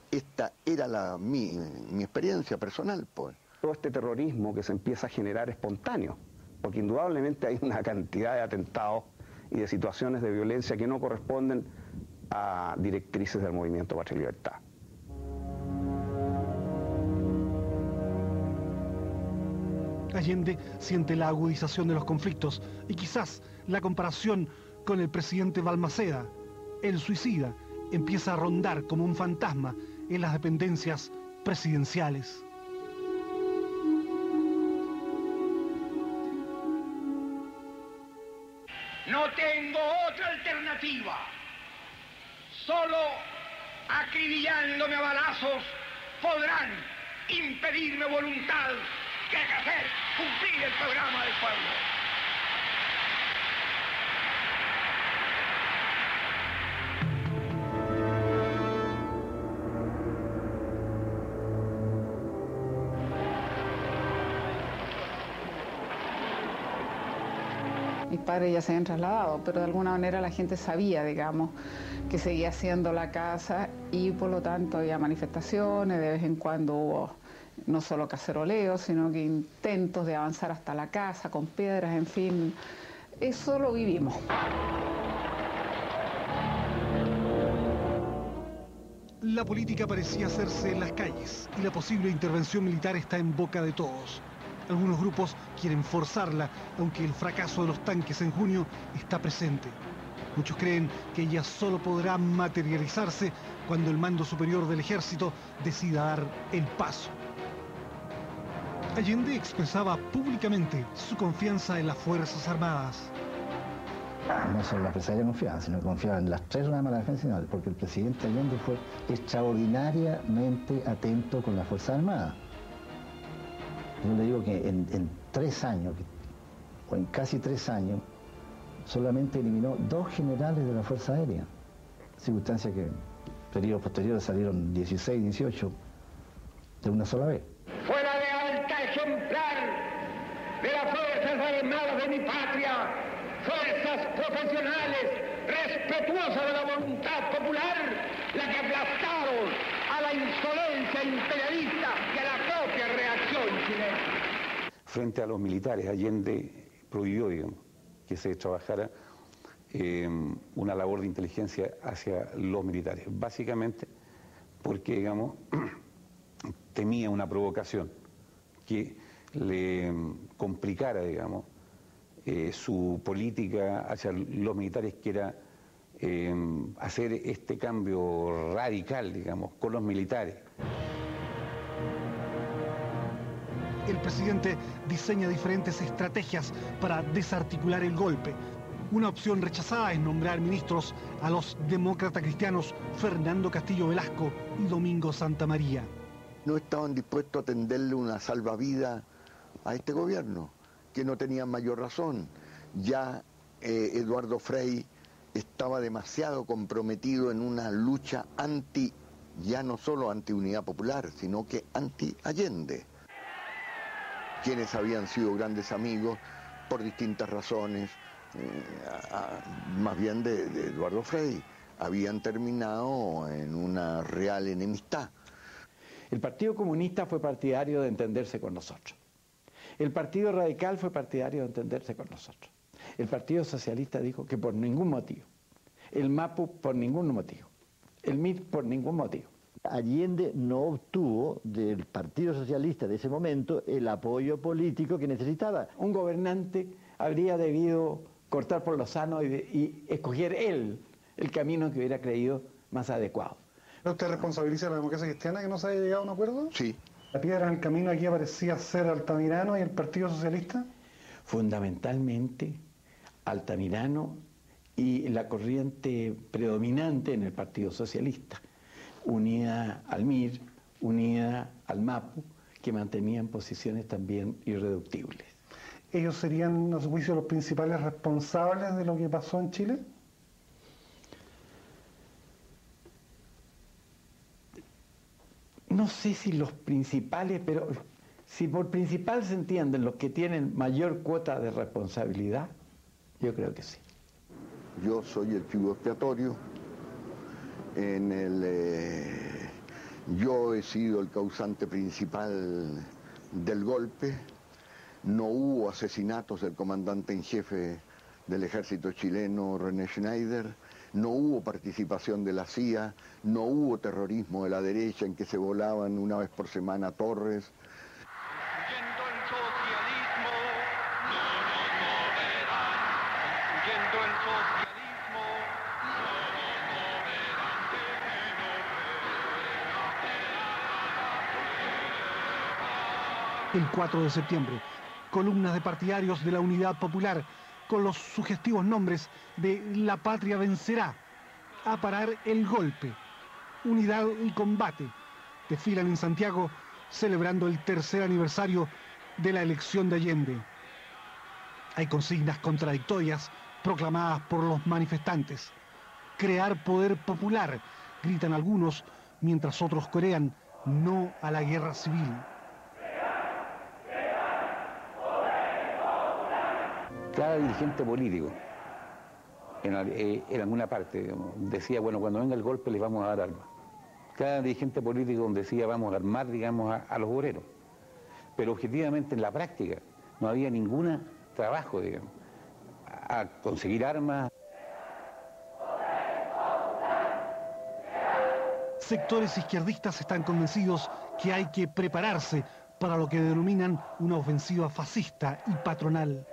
esta era la, mi, mi experiencia personal, pues. Todo este terrorismo que se empieza a generar espontáneo, porque indudablemente hay una cantidad de atentados y de situaciones de violencia que no corresponden a directrices del movimiento Patria y Libertad. Allende siente la agudización de los conflictos y quizás la comparación con el presidente Balmaceda. El suicida empieza a rondar como un fantasma en las dependencias presidenciales. No tengo otra alternativa. Solo acribillándome a balazos podrán impedirme voluntad que hacer cumplir el programa del pueblo. Padres se habían trasladado, pero de alguna manera la gente sabía, digamos, que seguía siendo la casa y por lo tanto había manifestaciones, de vez en cuando hubo no solo caceroleos, sino que intentos de avanzar hasta la casa con piedras, en fin, eso lo vivimos. La política parecía hacerse en las calles y la posible intervención militar está en boca de todos. Algunos grupos quieren forzarla, aunque el fracaso de los tanques en junio está presente. Muchos creen que ella solo podrá materializarse cuando el mando superior del ejército decida dar el paso. Allende expresaba públicamente su confianza en las Fuerzas Armadas. No solo la empresaria confiaba, sino que confiaba en las tres ramas de la defensa nacional, porque el presidente Allende fue extraordinariamente atento con las Fuerzas Armadas. Yo le digo que en, tres años, o en casi tres años, solamente eliminó dos generales de la Fuerza Aérea, circunstancia que periodos posteriores salieron 16, 18 de una sola vez. Fuera de alta ejemplar de las Fuerzas Armadas de mi patria, fuerzas profesionales, respetuosas de la voluntad popular, la que aplastaron a la insolencia imperialista y a la. Frente a los militares, Allende prohibió, que se trabajara eh, una labor de inteligencia hacia los militares, básicamente porque, digamos, (clears throat) temía una provocación que le complicara, digamos, eh, su política hacia los militares, que era eh, hacer este cambio radical, digamos, con los militares. El presidente diseña diferentes estrategias para desarticular el golpe. Una opción rechazada es nombrar ministros a los demócratas cristianos Fernando Castillo Velasco y Domingo Santa María. No estaban dispuestos a tenderle una salvavidas a este gobierno, que no tenía mayor razón. Ya eh, Eduardo Frei estaba demasiado comprometido en una lucha anti, ya no solo anti Unidad Popular, sino que anti Allende quienes habían sido grandes amigos por distintas razones, eh, más bien de, de Eduardo Frei, habían terminado en una real enemistad. El Partido Comunista fue partidario de entenderse con nosotros. El Partido Radical fue partidario de entenderse con nosotros. El Partido Socialista dijo que por ningún motivo. El MAPU por ningún motivo. El MIR por ningún motivo. Allende no obtuvo del Partido Socialista de ese momento el apoyo político que necesitaba. Un gobernante habría debido cortar por lo sano y, de- y escoger él el camino que hubiera creído más adecuado. ¿Usted responsabiliza a la democracia cristiana que no se haya llegado a un acuerdo? Sí. La piedra en el camino aquí parecía ser Altamirano y el Partido Socialista. Fundamentalmente Altamirano y la corriente predominante en el Partido Socialista, unida al MIR, unida al MAPU, que mantenían posiciones también irreductibles. ¿Ellos serían, a su juicio, los principales responsables de lo que pasó en Chile? No sé si los principales, pero si por principal se entienden los que tienen mayor cuota de responsabilidad, yo creo que sí. Yo soy el chivo expiatorio. En el, eh, yo he sido el causante principal del golpe. No hubo asesinatos del comandante en jefe del ejército chileno, René Schneider. No hubo participación de la CIA. No hubo terrorismo de la derecha en que se volaban una vez por semana torres. El 4 de septiembre, columnas de partidarios de la Unidad Popular con los sugestivos nombres de La Patria vencerá, a parar el golpe, unidad y combate, desfilan en Santiago celebrando el tercer aniversario de la elección de Allende. Hay consignas contradictorias proclamadas por los manifestantes. Crear poder popular, gritan algunos, mientras otros corean no a la guerra civil. Cada dirigente político en, eh, alguna parte, decía, bueno, cuando venga el golpe les vamos a dar armas. Cada dirigente político decía, vamos a armar, digamos, a, los obreros. Pero objetivamente en la práctica no había ningún trabajo, digamos, a conseguir armas. Sectores izquierdistas están convencidos que hay que prepararse para lo que denominan una ofensiva fascista y patronal.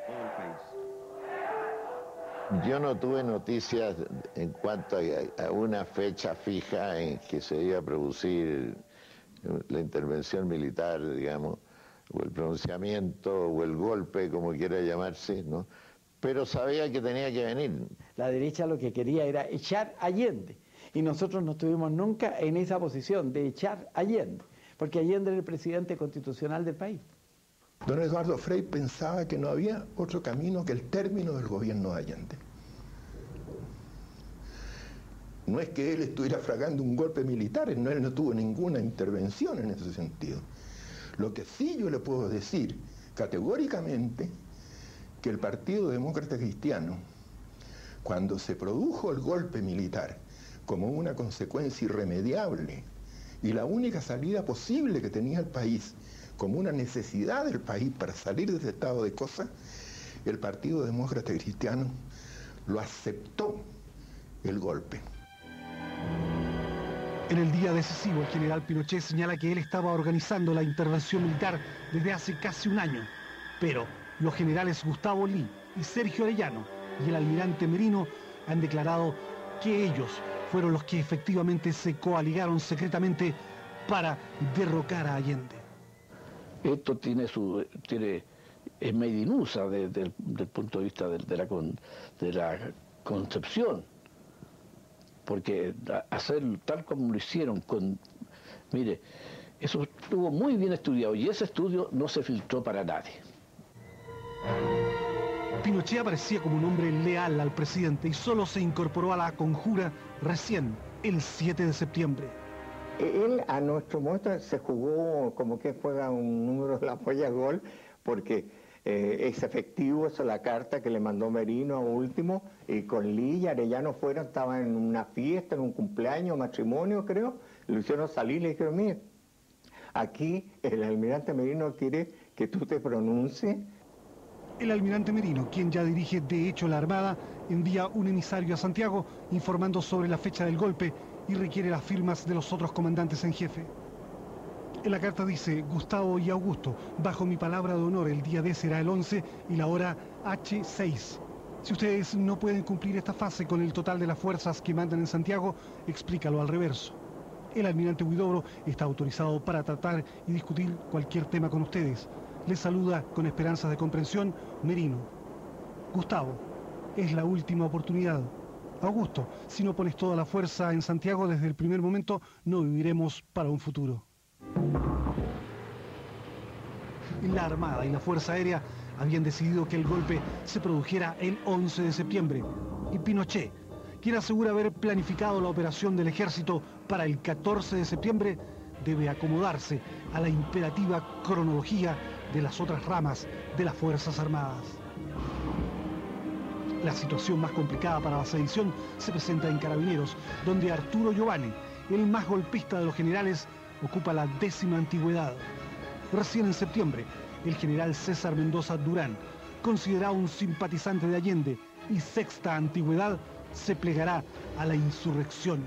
Yo no tuve noticias en cuanto a, una fecha fija en que se iba a producir la intervención militar, digamos, o el pronunciamiento, o el golpe, como quiera llamarse, ¿no? Pero sabía que tenía que venir. La derecha lo que quería era echar Allende, y nosotros no estuvimos nunca en esa posición de echar Allende, porque Allende era el presidente constitucional del país. Don Eduardo Frei pensaba que no había otro camino que el término del gobierno de Allende. No es que él estuviera fragando un golpe militar, no, él no tuvo ninguna intervención en ese sentido. Lo que sí yo le puedo decir categóricamente, que el Partido Demócrata Cristiano, cuando se produjo el golpe militar como una consecuencia irremediable y la única salida posible que tenía el país como una necesidad del país para salir de ese estado de cosas, el Partido Demócrata Cristiano lo aceptó el golpe. En el día decisivo, el general Pinochet señala que él estaba organizando la intervención militar desde hace casi un año, pero los generales Gustavo Lee y Sergio Arellano y el almirante Merino han declarado que ellos fueron los que efectivamente se coaligaron secretamente para derrocar a Allende. Esto tiene su tiene es medinusa desde el punto de vista de, la de la concepción, porque hacer tal como lo hicieron con, mire, eso estuvo muy bien estudiado y ese estudio no se filtró para nadie. Pinochet aparecía como un hombre leal al presidente y solo se incorporó a la conjura recién, el 7 de septiembre. Él a nuestro modo se jugó como que juega un número de la polla gol, porque eh, es efectivo, es la carta que le mandó Merino a último, y con y Arellano fueron, estaban en una fiesta, en un cumpleaños, matrimonio creo, lo hicieron salir le dijeron, mire, aquí el almirante Merino quiere que tú te pronuncies. El almirante Merino, quien ya dirige de hecho la Armada, envía un emisario a Santiago informando sobre la fecha del golpe y requiere las firmas de los otros comandantes en jefe. En la carta dice, Gustavo y Augusto, bajo mi palabra de honor, el día D será el 11 y la hora H6. Si ustedes no pueden cumplir esta fase con el total de las fuerzas que mandan en Santiago, explícalo al reverso. El almirante Huidobro está autorizado para tratar y discutir cualquier tema con ustedes. Les saluda con esperanzas de comprensión Merino. Gustavo, es la última oportunidad. Augusto, si no pones toda la fuerza en Santiago desde el primer momento, no viviremos para un futuro. La Armada y la Fuerza Aérea habían decidido que el golpe se produjera el 11 de septiembre. Y Pinochet, quien asegura haber planificado la operación del ejército para el 14 de septiembre, debe acomodarse a la imperativa cronología de las otras ramas de las Fuerzas Armadas. La situación más complicada para la sedición se presenta en Carabineros, donde Arturo Giovanni, el más golpista de los generales, ocupa la décima antigüedad. Recién en septiembre, el general César Mendoza Durán, considerado un simpatizante de Allende y sexta antigüedad, se plegará a la insurrección.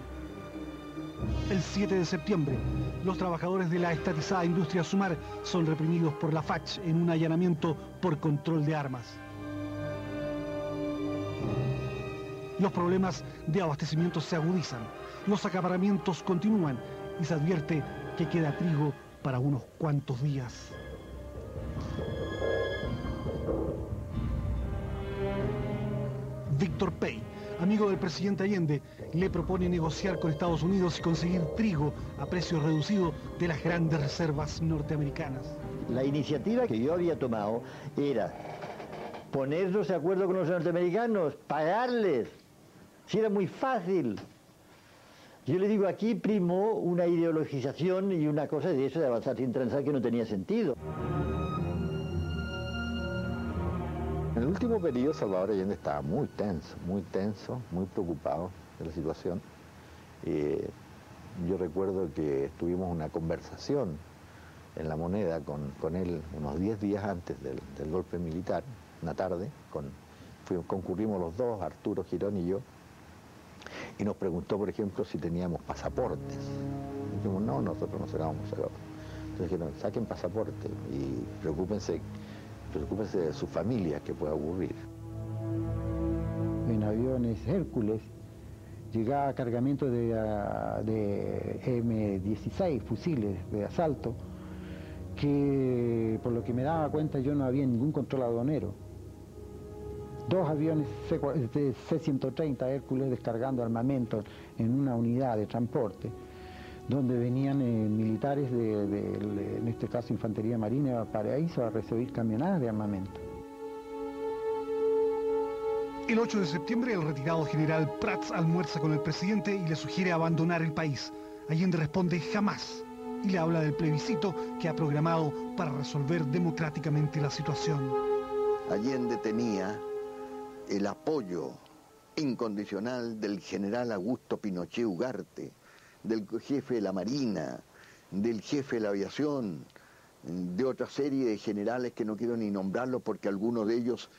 El 7 de septiembre, los trabajadores de la estatizada industria Sumar son reprimidos por la FACH en un allanamiento por control de armas. Los problemas de abastecimiento se agudizan, los acaparamientos continúan y se advierte que queda trigo para unos cuantos días. Víctor Pey, amigo del presidente Allende, le propone negociar con Estados Unidos y conseguir trigo a precio reducido de las grandes reservas norteamericanas. La iniciativa que yo había tomado era ponernos de acuerdo con los norteamericanos, pagarles si era muy fácil. Yo le digo, aquí primó una ideologización y una cosa de eso de avanzar sin transar que no tenía sentido. En el último periodo Salvador Allende estaba muy tenso, muy tenso, muy preocupado de la situación. Eh, yo recuerdo que tuvimos una conversación en la moneda con, él unos 10 días antes del, golpe militar, una tarde, con, concurrimos los dos, Arturo Girón y yo, y nos preguntó, por ejemplo, si teníamos pasaportes. dijimos, no, nosotros no sacamos pasaportes. Entonces dijeron, saquen pasaporte y preocúpense, preocúpense de su familia que pueda ocurrir. En aviones Hércules llegaba cargamento de, ah, de M16, fusiles de asalto, que por lo que me daba cuenta yo no había ningún control aduanero. Dos aviones C-130 Hércules descargando armamento en una unidad de transporte, donde venían eh, militares de, en este caso Infantería Marina de Paraíso, a recibir camionadas de armamento. El 8 de septiembre, el retirado general Prats almuerza con el presidente y le sugiere abandonar el país. Allende responde jamás y le habla del plebiscito que ha programado para resolver democráticamente la situación. Allende tenía el apoyo incondicional del general Augusto Pinochet Ugarte, del jefe de la Marina, del jefe de la aviación, de otra serie de generales que no quiero ni nombrarlos porque algunos de ellos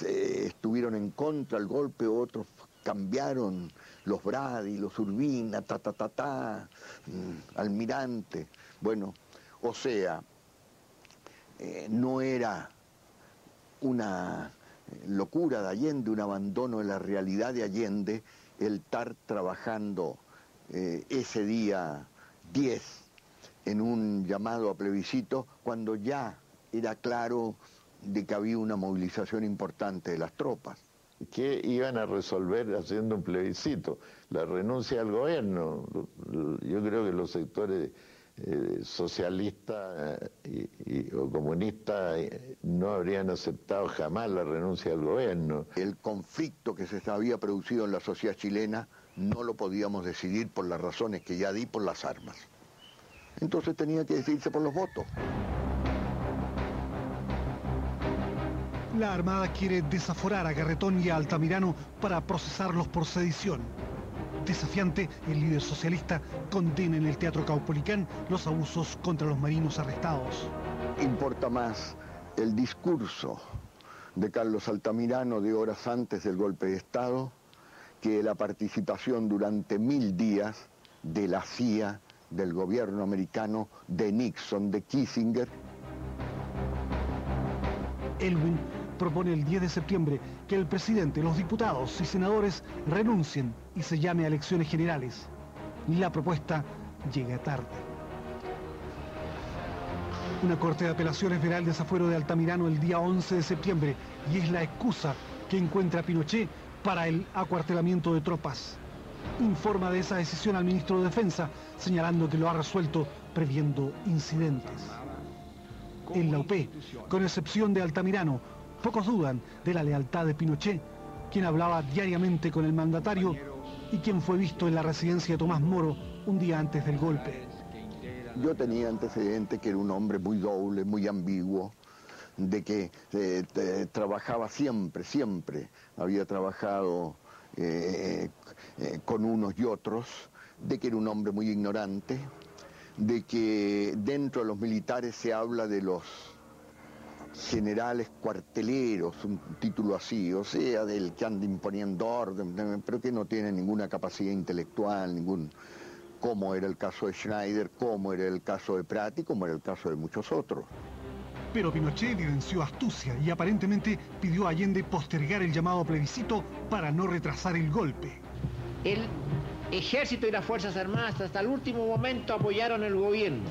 estuvieron en contra del golpe, otros cambiaron, los Brady, los Urbina, ta, ta, ta, ta, mm, almirante. Bueno, o sea, eh, no era una locura de Allende, un abandono de la realidad de Allende, el estar trabajando eh, ese día 10 en un llamado a plebiscito, cuando ya era claro de que había una movilización importante de las tropas. ¿Qué iban a resolver haciendo un plebiscito? La renuncia al gobierno. Yo creo que los sectores eh, socialistas eh, o comunistas eh, no habrían aceptado jamás la renuncia al gobierno. El conflicto que se había producido en la sociedad chilena no lo podíamos decidir por las razones que ya di por las armas. Entonces tenía que decidirse por los votos. La Armada quiere desaforar a Garretón y a Altamirano para procesarlos por sedición. Desafiante, el líder socialista condena en el Teatro Caupolicán los abusos contra los marinos arrestados. Importa más el discurso de Carlos Altamirano de horas antes del golpe de Estado que la participación durante mil días de la CIA, del gobierno americano, de Nixon, de Kissinger. Elwin propone el 10 de septiembre que el presidente, los diputados y senadores renuncien y se llame a elecciones generales. La propuesta llega tarde. Una corte de apelaciones verá el desafuero de Altamirano el día 11 de septiembre y es la excusa que encuentra Pinochet para el acuartelamiento de tropas. Informa de esa decisión al ministro de Defensa, señalando que lo ha resuelto previendo incidentes. En la UP, con excepción de Altamirano, Pocos dudan de la lealtad de Pinochet, quien hablaba diariamente con el mandatario y quien fue visto en la residencia de Tomás Moro un día antes del golpe. Yo tenía antecedentes que era un hombre muy doble, muy ambiguo, de que eh, trabajaba siempre, siempre. Había trabajado eh, eh, con unos y otros, de que era un hombre muy ignorante, de que dentro de los militares se habla de los generales cuarteleros, un título así, o sea, del que anda imponiendo orden, pero que no tiene ninguna capacidad intelectual, ningún como era el caso de Schneider, como era el caso de Prati, como era el caso de muchos otros. Pero Pinochet evidenció astucia y aparentemente pidió a Allende postergar el llamado plebiscito para no retrasar el golpe. El ejército y las Fuerzas Armadas hasta el último momento apoyaron el gobierno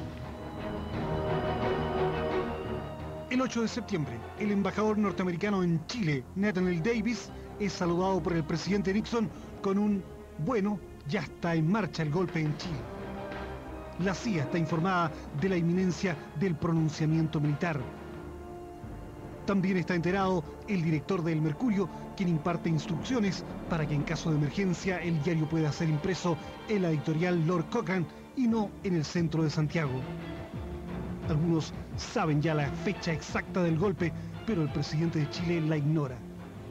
El 8 de septiembre, el embajador norteamericano en Chile, Nathaniel Davis, es saludado por el presidente Nixon con un, bueno, ya está en marcha el golpe en Chile. La CIA está informada de la inminencia del pronunciamiento militar. También está enterado el director del Mercurio, quien imparte instrucciones para que en caso de emergencia el diario pueda ser impreso en la editorial Lord Cochrane y no en el centro de Santiago. Algunos saben ya la fecha exacta del golpe, pero el presidente de Chile la ignora.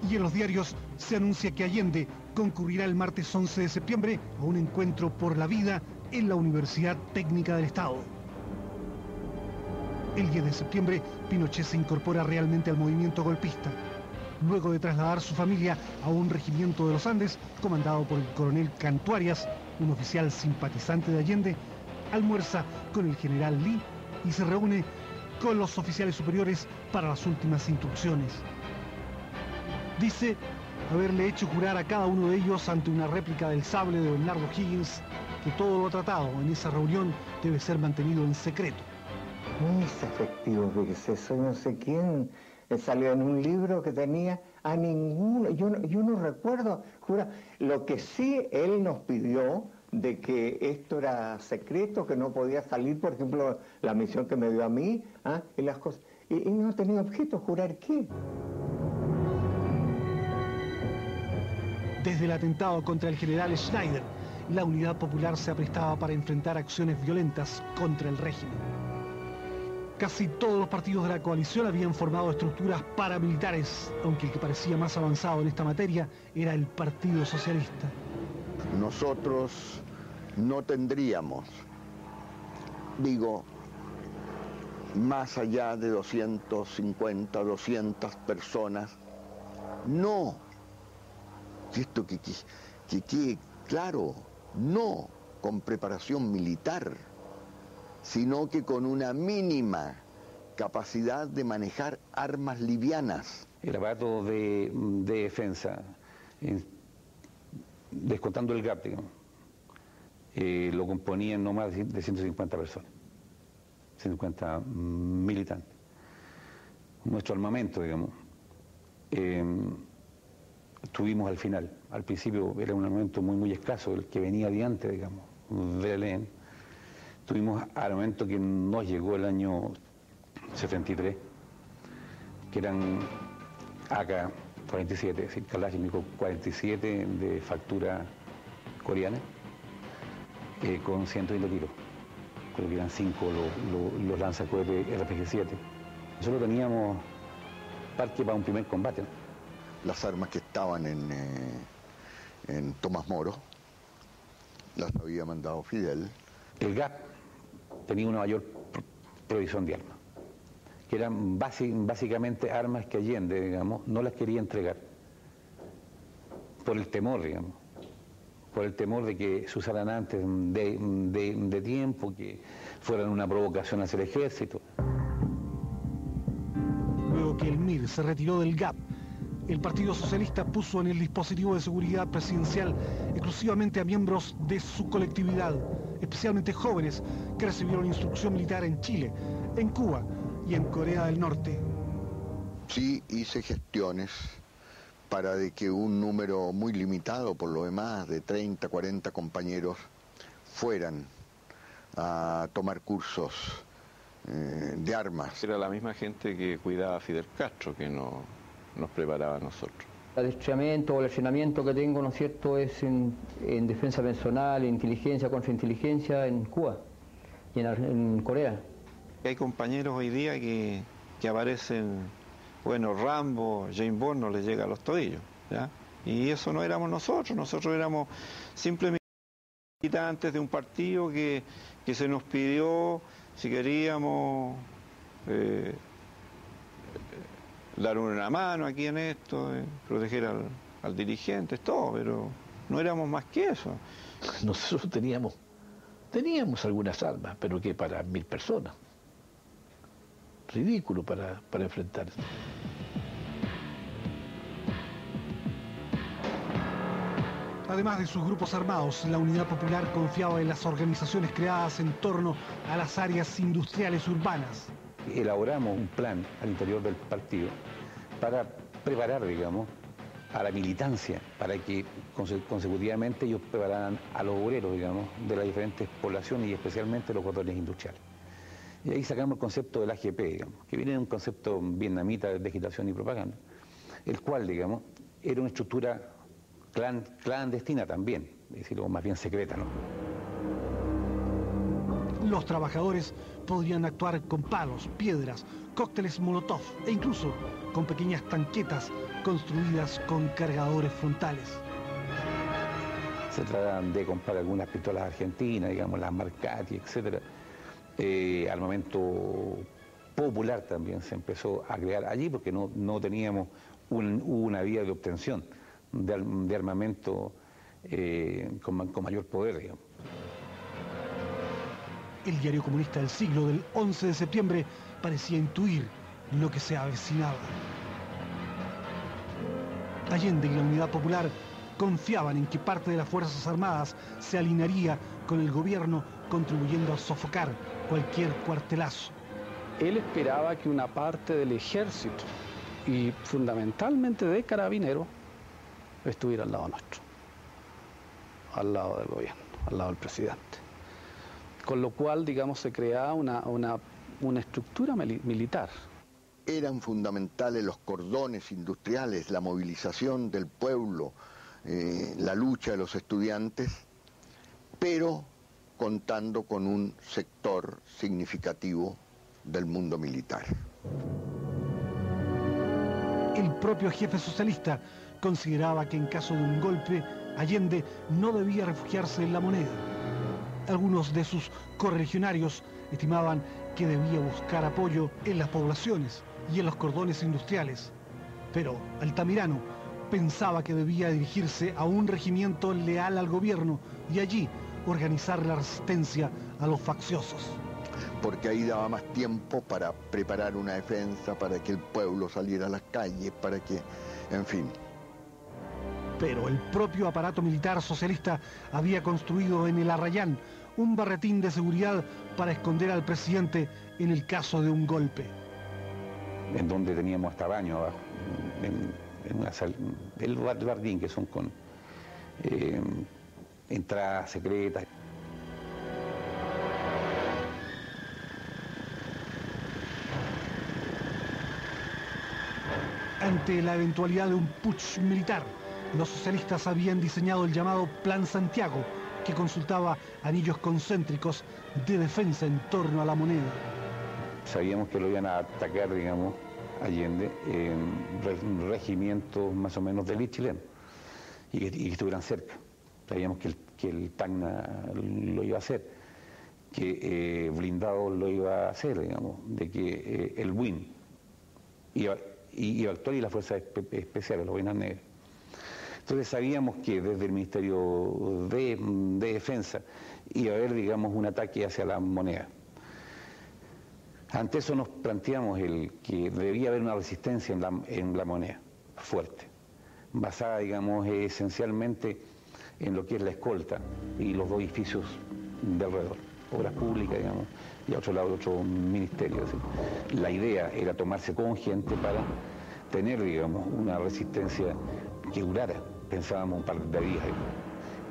Y en los diarios se anuncia que Allende concurrirá el martes 11 de septiembre a un encuentro por la vida en la Universidad Técnica del Estado. El 10 de septiembre, Pinochet se incorpora realmente al movimiento golpista. Luego de trasladar su familia a un regimiento de los Andes, comandado por el coronel Cantuarias, un oficial simpatizante de Allende, almuerza con el general Lee y se reúne con los oficiales superiores para las últimas instrucciones. Dice haberle hecho jurar a cada uno de ellos ante una réplica del sable de Bernardo Higgins que todo lo tratado en esa reunión debe ser mantenido en secreto. Muy efectivo, fíjese, eso no sé quién salió en un libro que tenía a ninguno, yo, no- yo no recuerdo, jura, lo que sí él nos pidió de que esto era secreto, que no podía salir, por ejemplo, la misión que me dio a mí, ¿ah? y las cosas, y, y no tenía objeto, jurar qué. Desde el atentado contra el general Schneider, la Unidad Popular se aprestaba para enfrentar acciones violentas contra el régimen. Casi todos los partidos de la coalición habían formado estructuras paramilitares, aunque el que parecía más avanzado en esta materia era el Partido Socialista. Nosotros no tendríamos, digo, más allá de 250, 200 personas. No. Esto que, que, que quede claro, no con preparación militar, sino que con una mínima capacidad de manejar armas livianas. El aparato de, de defensa, en- descontando el GAP, digamos, eh, lo componían no más de 150 personas, 150 militantes. Nuestro armamento, digamos, eh, tuvimos al final, al principio era un armamento muy, muy escaso, el que venía de digamos, del ELN. Tuvimos armamento que nos llegó el año 73, que eran AK-47, es decir, Kalashnikov 47 de factura coreana, eh, con 120 tiros. Creo que eran 5 los, los, los lanzacohetes RPG-7. Nosotros teníamos parque para un primer combate. ¿no? Las armas que estaban en, eh, en Tomás Moro las había mandado Fidel. El GAP tenía una mayor pro- provisión de armas, que eran básicamente armas que Allende, digamos, no las quería entregar por el temor, digamos, por el temor de que se usaran antes de, de- de tiempo, que fueran una provocación hacia el ejército. Luego que el MIR se retiró del GAP, el Partido Socialista puso en el dispositivo de seguridad presidencial exclusivamente a miembros de su colectividad, especialmente jóvenes que recibieron instrucción militar en Chile, en Cuba y en Corea del Norte. Sí hice gestiones para de que un número muy limitado, por lo demás, de 30, 40 compañeros, fueran a tomar cursos eh, de armas. Era la misma gente que cuidaba a Fidel Castro que no, nos preparaba a nosotros. El adiestramiento o el entrenamiento que tengo, ¿no es cierto?, es en, en defensa personal, en inteligencia, contrainteligencia en Cuba y en, en Corea. Hay compañeros hoy día que, que aparecen, bueno, Rambo, James Bond no les llega a los tobillos, ¿ya? Y eso no éramos nosotros, nosotros éramos simplemente militantes de un partido que, que se nos pidió si queríamos eh, dar una mano aquí en esto, eh, proteger al, dirigente, todo, pero no éramos más que eso. (laughs) Nosotros teníamos, teníamos algunas armas, pero que para mil personas. Ridículo para, para enfrentar. Además de sus grupos armados, la Unidad Popular confiaba en las organizaciones creadas en torno a las áreas industriales urbanas. Elaboramos un plan al interior del partido para preparar, digamos, a la militancia, para que conse- consecutivamente ellos prepararan a los obreros, digamos, de las diferentes poblaciones y especialmente los cordones industriales. Y ahí sacamos el concepto del AGP, digamos, que viene de un concepto vietnamita de agitación y propaganda, el cual, digamos, era una estructura clan- clandestina también, es decir, o más bien secreta, ¿no? Los trabajadores podrían actuar con palos, piedras, cócteles molotov e incluso con pequeñas tanquetas construidas con cargadores frontales. Se tratan de comprar algunas pistolas argentinas, digamos las Marcati, etc. Eh, al momento popular también se empezó a crear allí porque no, teníamos una vía de obtención de, armamento eh, con, con mayor poder, digamos. El diario comunista del siglo del 11 de septiembre parecía intuir lo que se avecinaba. Allende y la Unidad Popular confiaban en que parte de las Fuerzas Armadas se alinearía con el gobierno contribuyendo a sofocar cualquier cuartelazo. Él esperaba que una parte del ejército y fundamentalmente de carabineros estuviera al lado nuestro, al lado del gobierno, al lado del presidente. Con lo cual, digamos, se creaba una, una, estructura militar. Eran fundamentales los cordones industriales, la movilización del pueblo, eh, la lucha de los estudiantes, pero contando con un sector significativo del mundo militar. El propio jefe socialista consideraba que en caso de un golpe, Allende no debía refugiarse en la moneda algunos de sus correligionarios estimaban que debía buscar apoyo en las poblaciones y en los cordones industriales. Pero Altamirano pensaba que debía dirigirse a un regimiento leal al gobierno y allí organizar la resistencia a los facciosos. Porque ahí daba más tiempo para preparar una defensa, para que el pueblo saliera a las calles, para que, en fin, pero el propio aparato militar socialista había construido en el Arrayán un barretín de seguridad para esconder al presidente en el caso de un golpe. En donde teníamos hasta baño abajo, en, una el jardín que son con eh, entradas secretas. Ante la eventualidad de un putsch militar, los socialistas habían diseñado el llamado Plan Santiago, que consultaba anillos concéntricos de defensa en torno a la moneda. Sabíamos que lo iban a atacar, digamos, Allende, en regimientos más o menos de élite chileno, y que, estuvieran cerca. Sabíamos que el, que Tacna lo iba a hacer, que eh, Blindado lo iba a hacer, digamos, de que eh, el WIN iba, iba a actuar y las fuerzas especiales, los Buenas Negras. Entonces sabíamos que desde el Ministerio de, Defensa iba a haber, digamos, un ataque hacia la moneda. Ante eso nos planteamos el que debía haber una resistencia en la, en la moneda, fuerte, basada, digamos, esencialmente en lo que es la escolta y los dos edificios de alrededor, obras públicas, digamos, y a otro lado otro ministerio. La idea era tomarse con gente para tener, digamos, una resistencia que durara pensábamos un par de días.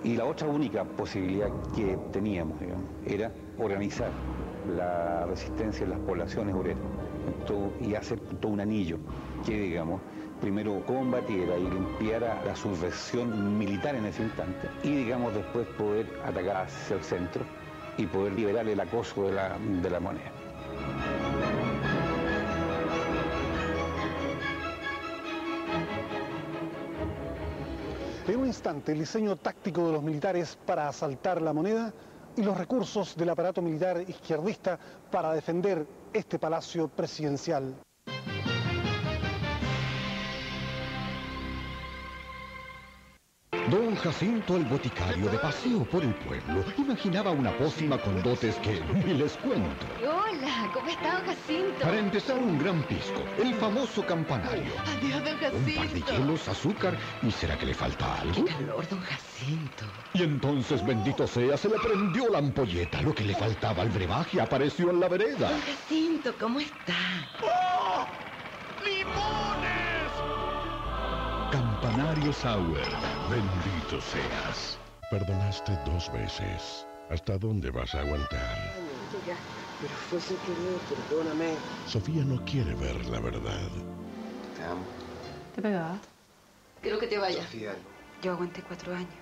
Y la otra única posibilidad que teníamos era organizar la resistencia en las poblaciones obreras y hacer todo un anillo que, digamos, primero combatiera y limpiara la subversión militar en ese instante y, digamos, después poder atacar hacia el centro y poder liberar el acoso de la, de la moneda. En un instante, el diseño táctico de los militares para asaltar la moneda y los recursos del aparato militar izquierdista para defender este palacio presidencial. Don Jacinto el boticario, de paseo por el pueblo, imaginaba una pócima con dotes que ni les cuento. Hola, ¿cómo está, don Jacinto? Para empezar, un gran pisco, el famoso campanario. Adiós, don Jacinto. Un par de hielos, azúcar, ¿y será que le falta algo? ¡Qué calor, don Jacinto! Y entonces, bendito sea, se le prendió la ampolleta. Lo que le faltaba al brebaje apareció en la vereda. Don Jacinto, ¿cómo está? ¡Oh! Campanario Sauer, bendito seas. Perdonaste dos veces. ¿Hasta dónde vas a aguantar? pero fue sin querer, perdóname. Sofía no quiere ver la verdad. Te amo. ¿Te pegaba? Quiero que te vayas. Sofía. Yo aguanté cuatro años.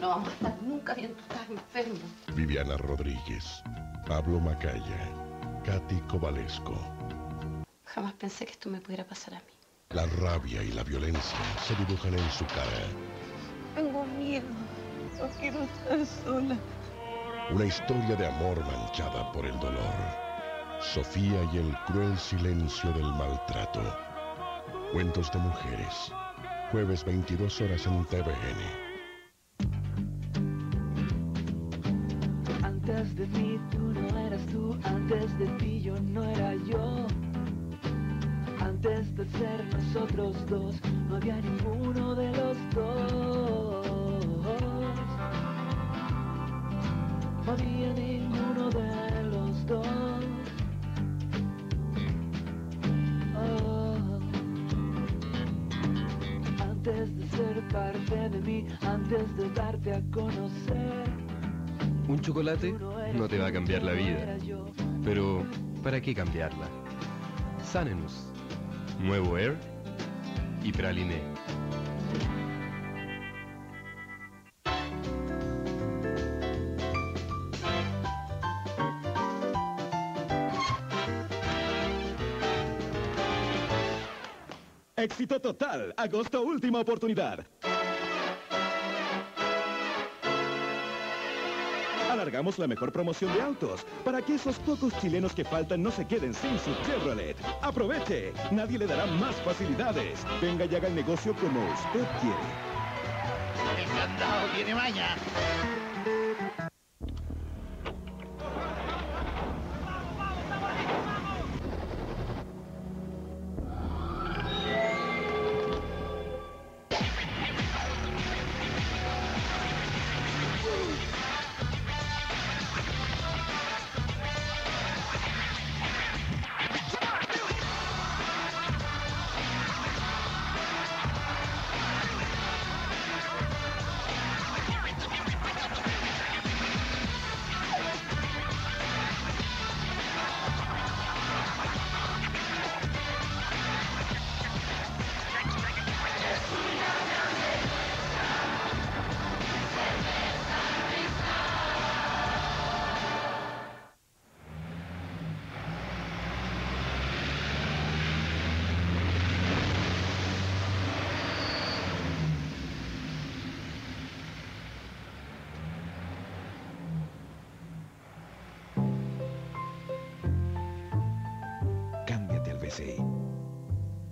No vamos a estar nunca bien, tú estás enfermo. Viviana Rodríguez, Pablo Macaya, Katy Cobalesco. Jamás pensé que esto me pudiera pasar a mí. La rabia y la violencia se dibujan en su cara. Tengo miedo. No quiero estar sola. Una historia de amor manchada por el dolor. Sofía y el cruel silencio del maltrato. Cuentos de mujeres. Jueves 22 horas en TVN. Antes de mí tú no eras tú, antes de ti yo no era yo. Antes de ser nosotros dos, no había ninguno de los dos. No había ninguno de los dos. Oh. Antes de ser parte de mí, antes de darte a conocer. Un chocolate no te va a cambiar la vida. Pero, ¿para qué cambiarla? Sanenus. Nuevo Air y Praliné. Éxito total. Agosto, última oportunidad. Alargamos la mejor promoción de autos para que esos pocos chilenos que faltan no se queden sin su Chevrolet. Aproveche. Nadie le dará más facilidades. Venga y haga el negocio como usted quiere. El candado tiene maña.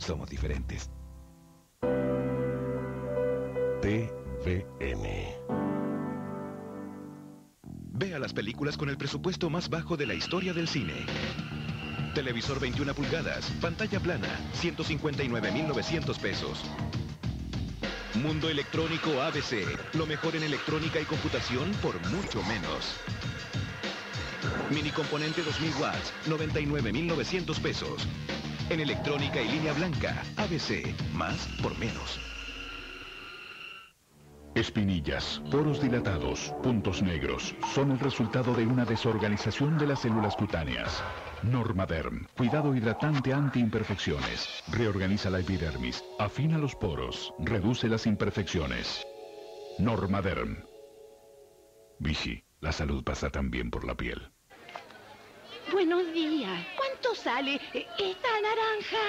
Somos diferentes. TVN. Vea las películas con el presupuesto más bajo de la historia del cine. Televisor 21 pulgadas, pantalla plana, 159.900 pesos. Mundo electrónico ABC, lo mejor en electrónica y computación por mucho menos. Mini componente 2000 watts, 99.900 pesos. En electrónica y línea blanca, ABC, más por menos. Espinillas, poros dilatados, puntos negros, son el resultado de una desorganización de las células cutáneas. Normaderm, cuidado hidratante anti-imperfecciones. Reorganiza la epidermis, afina los poros, reduce las imperfecciones. Normaderm. Vichy, la salud pasa también por la piel. Buenos días. ¿Cuánto sale eh, esta naranja?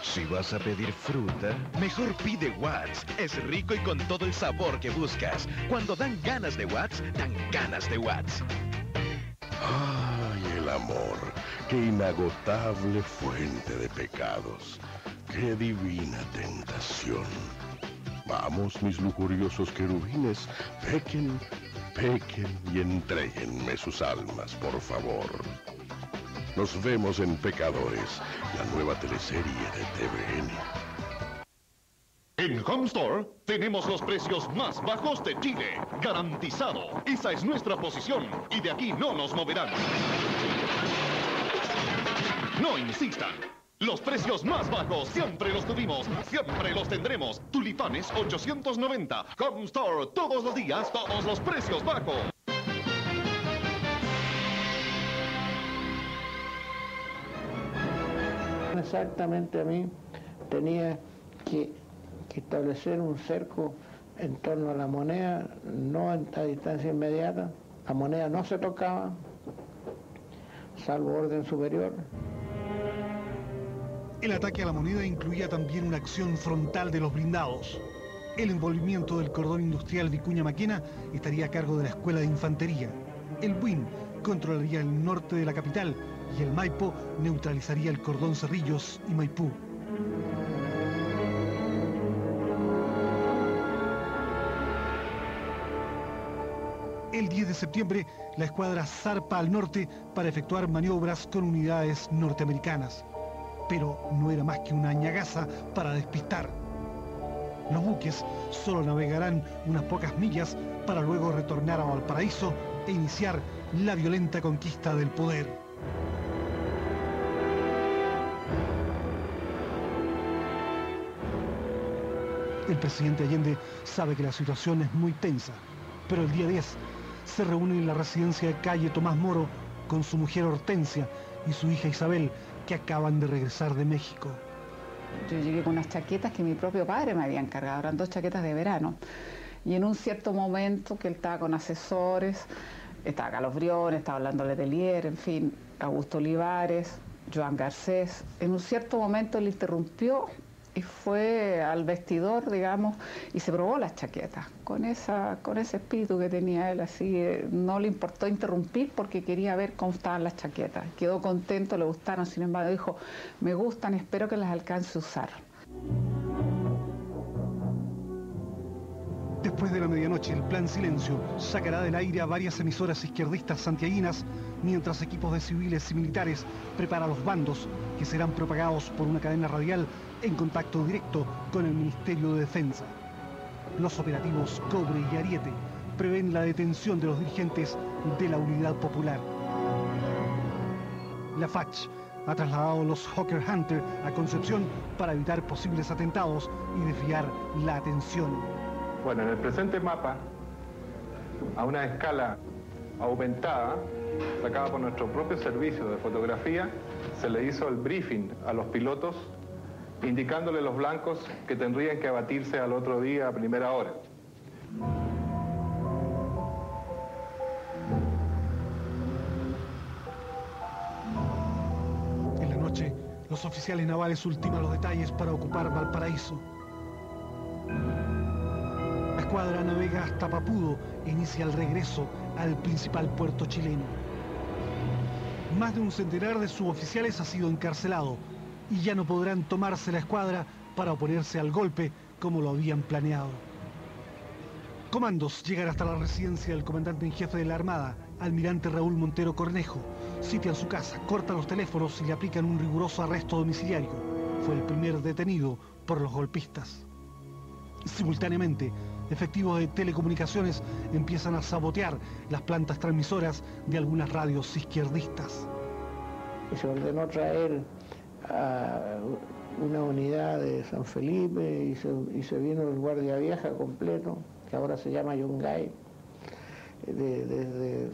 Si vas a pedir fruta, mejor pide Watts. Es rico y con todo el sabor que buscas. Cuando dan ganas de Watts, dan ganas de Watts. Ay, el amor. Qué inagotable fuente de pecados. Qué divina tentación. Vamos, mis lujuriosos querubines, pequen, pequen y entreguenme sus almas, por favor. Nos vemos en Pecadores, la nueva teleserie de TVN. En Home Store tenemos los precios más bajos de Chile, garantizado. Esa es nuestra posición y de aquí no nos moverán. No insistan. Los precios más bajos siempre los tuvimos, siempre los tendremos. Tulipanes 890. Home Store todos los días, todos los precios bajos. Exactamente a mí tenía que, que establecer un cerco en torno a la moneda, no a distancia inmediata, La moneda no se tocaba, salvo orden superior. El ataque a la moneda incluía también una acción frontal de los blindados. El envolvimiento del cordón industrial Vicuña Maquena estaría a cargo de la Escuela de Infantería. El BUIN controlaría el norte de la capital y el Maipo neutralizaría el cordón Cerrillos y Maipú. El 10 de septiembre, la escuadra zarpa al norte para efectuar maniobras con unidades norteamericanas. Pero no era más que una ñagaza para despistar. Los buques solo navegarán unas pocas millas para luego retornar a Valparaíso e iniciar la violenta conquista del poder. El presidente Allende sabe que la situación es muy tensa, pero el día 10 se reúne en la residencia de calle Tomás Moro con su mujer Hortensia y su hija Isabel, que acaban de regresar de México. Yo llegué con unas chaquetas que mi propio padre me había encargado, eran dos chaquetas de verano. Y en un cierto momento que él estaba con asesores, estaba Carlos Briones, estaba hablando Letelier, en fin, Augusto Olivares, Joan Garcés, en un cierto momento él interrumpió y fue al vestidor, digamos, y se probó las chaquetas, con, esa, con ese espíritu que tenía él, así no le importó interrumpir porque quería ver cómo estaban las chaquetas. Quedó contento, le gustaron, sin embargo dijo, me gustan, espero que las alcance a usar. Después de la medianoche, el Plan Silencio sacará del aire a varias emisoras izquierdistas santiaguinas, mientras equipos de civiles y militares preparan los bandos que serán propagados por una cadena radial en contacto directo con el Ministerio de Defensa. Los operativos Cobre y Ariete prevén la detención de los dirigentes de la Unidad Popular. La FACH ha trasladado los Hawker Hunter a Concepción para evitar posibles atentados y desviar la atención. Bueno, en el presente mapa, a una escala aumentada, sacada por nuestro propio servicio de fotografía, se le hizo el briefing a los pilotos indicándole los blancos que tendrían que abatirse al otro día a primera hora. En la noche, los oficiales navales ultiman los detalles para ocupar Valparaíso escuadra navega hasta Papudo e inicia el regreso al principal puerto chileno. Más de un centenar de suboficiales ha sido encarcelado y ya no podrán tomarse la escuadra para oponerse al golpe como lo habían planeado. Comandos llegan hasta la residencia del comandante en jefe de la Armada, almirante Raúl Montero Cornejo. Sitian su casa, cortan los teléfonos y le aplican un riguroso arresto domiciliario. Fue el primer detenido por los golpistas. Simultáneamente, efectivos de telecomunicaciones empiezan a sabotear las plantas transmisoras de algunas radios izquierdistas. se ordenó traer a una unidad de San Felipe y se, vino el Guardia Vieja completo, que ahora se llama Yungay, desde,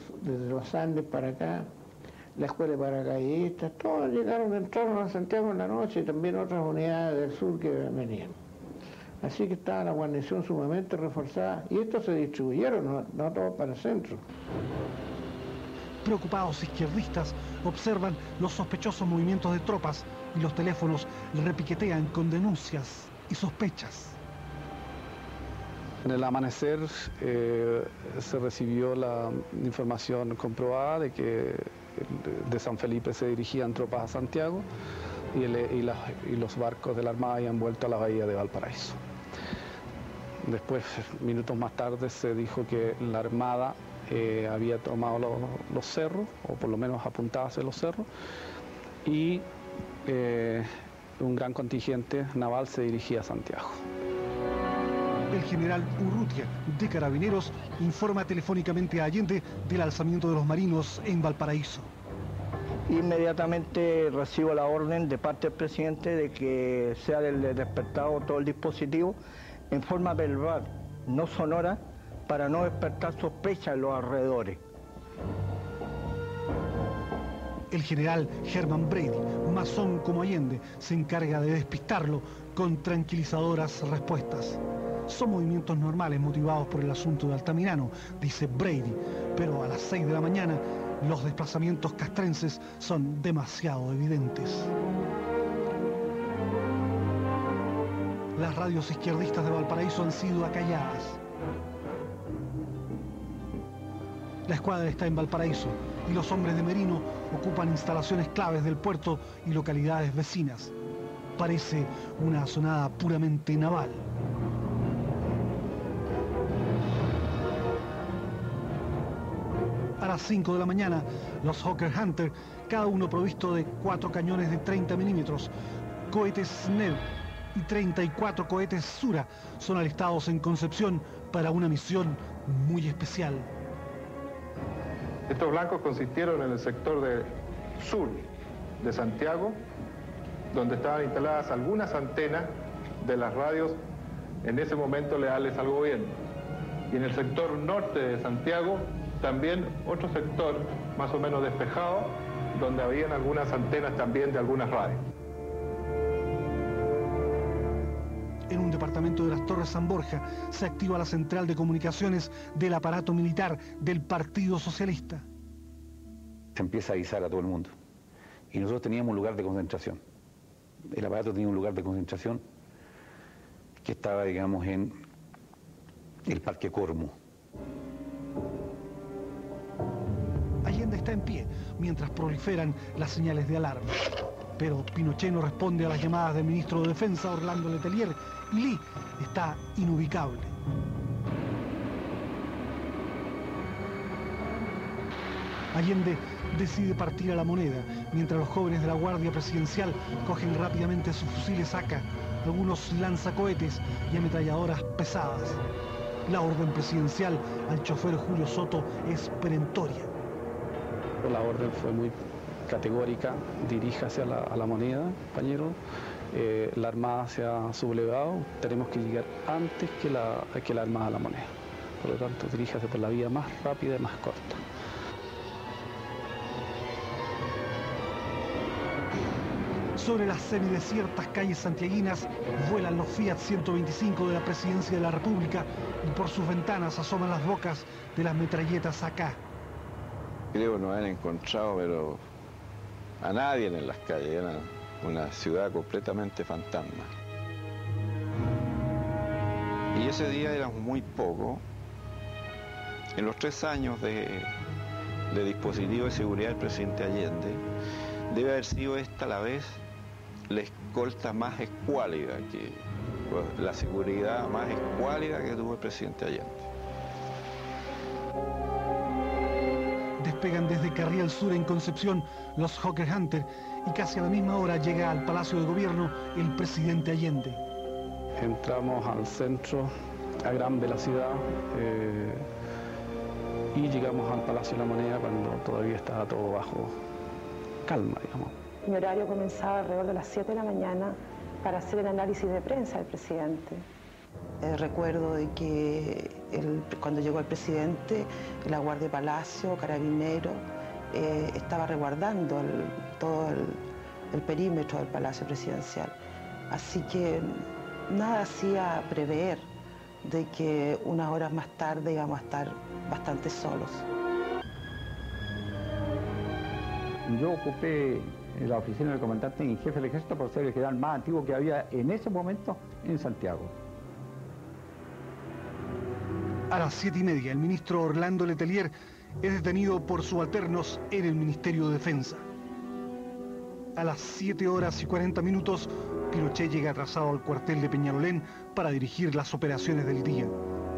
los Andes para acá, la escuela de paracaidistas, todos llegaron, entraron a Santiago en la noche y también otras unidades del sur que venían. Así que estaba la guarnición sumamente reforzada y estos se distribuyeron, no, no todos para el centro. Preocupados izquierdistas observan los sospechosos movimientos de tropas y los teléfonos repiquetean con denuncias y sospechas. En el amanecer eh, se recibió la información comprobada de que de San Felipe se dirigían tropas a Santiago y, los barcos de la Armada habían vuelto a la bahía de Valparaíso. Después, minutos más tarde, se dijo que la Armada eh, había tomado los, cerros, o por lo menos apuntaba hacia los cerros, y eh, un gran contingente naval se dirigía a Santiago. El general Urrutia, de Carabineros, informa telefónicamente a Allende del alzamiento de los marinos en Valparaíso. Inmediatamente recibo la orden de parte del presidente de que sea despertado todo el dispositivo en forma verbal, no sonora, para no despertar sospecha en los alrededores. El general Herman Brady, masón como Allende, se encarga de despistarlo con tranquilizadoras respuestas. son movimientos normales motivados por el asunto de Altamirano, dice Brady, pero a las 6 de la mañana los desplazamientos castrenses son demasiado evidentes. Las radios izquierdistas de Valparaíso han sido acalladas. La escuadra está en Valparaíso y los hombres de Merino ocupan instalaciones claves del puerto y localidades vecinas. Parece una sonada puramente naval. A las 5 de la mañana, los Hawker Hunter, cada uno provisto de cuatro cañones de 30 milímetros, cohetes SNEL y 34 cohetes Sura, son alistados en Concepción para una misión muy especial. Estos blancos consistieron en el sector de sur de Santiago, donde estaban instaladas algunas antenas de las radios en ese momento leales al gobierno. Y en el sector norte de Santiago, también otro sector más o menos despejado, donde habían algunas antenas también de algunas radios. En un departamento de las Torres San Borja se activa la central de comunicaciones del aparato militar del Partido Socialista. Se empieza a avisar a todo el mundo. Y nosotros teníamos un lugar de concentración. El aparato tenía un lugar de concentración que estaba, digamos, en el Parque Cormo. Allende está en pie mientras proliferan las señales de alarma. Pero Pinochet no responde a las llamadas del ministro de Defensa, Orlando Letelier, Lee está inubicable. Allende decide partir a la moneda, mientras los jóvenes de la Guardia Presidencial cogen rápidamente sus fusiles AK, algunos lanzacohetes y ametralladoras pesadas. La orden presidencial al chofer Julio Soto es perentoria. La orden fue muy categórica, diríjase a la, a la moneda, compañero. Eh, la Armada se ha sublevado, tenemos que llegar antes que la, que la Armada a la moneda. Por lo tanto, diríjase por la vía más rápida y más corta. Sobre las semidesiertas calles santiaguinas vuelan los Fiat 125 de la Presidencia de la República y por sus ventanas asoman las bocas de las metralletas acá. Creo que no han encontrado, pero a nadie en las calles, era una ciudad completamente fantasma. Y ese día éramos muy poco. En los tres años de, de dispositivo de seguridad del presidente Allende, debe haber sido esta la vez la escolta más escuálida, que, pues, la seguridad más escuálida que tuvo el presidente Allende. Despegan desde Carriel Sur en Concepción los Hawker Hunter y casi a la misma hora llega al Palacio de Gobierno el presidente Allende. Entramos al centro, a gran velocidad, eh, y llegamos al Palacio de la Moneda cuando todavía estaba todo bajo calma, digamos. Mi horario comenzaba alrededor de las 7 de la mañana para hacer el análisis de prensa del presidente. Eh, recuerdo de que el- cuando llegó el presidente, la Guardia de Palacio, Carabinero, eh, estaba resguardando el- todo el, el perímetro del Palacio Presidencial. Así que nada hacía prever de que unas horas más tarde íbamos a estar bastante solos. Yo ocupé la oficina del comandante en jefe del ejército por ser el general más antiguo que había en ese momento en Santiago. A las siete y media, el ministro Orlando Letelier es detenido por subalternos en el Ministerio de Defensa. A las 7 horas y 40 minutos, Pinochet llega atrasado al cuartel de Peñalolén para dirigir las operaciones del día.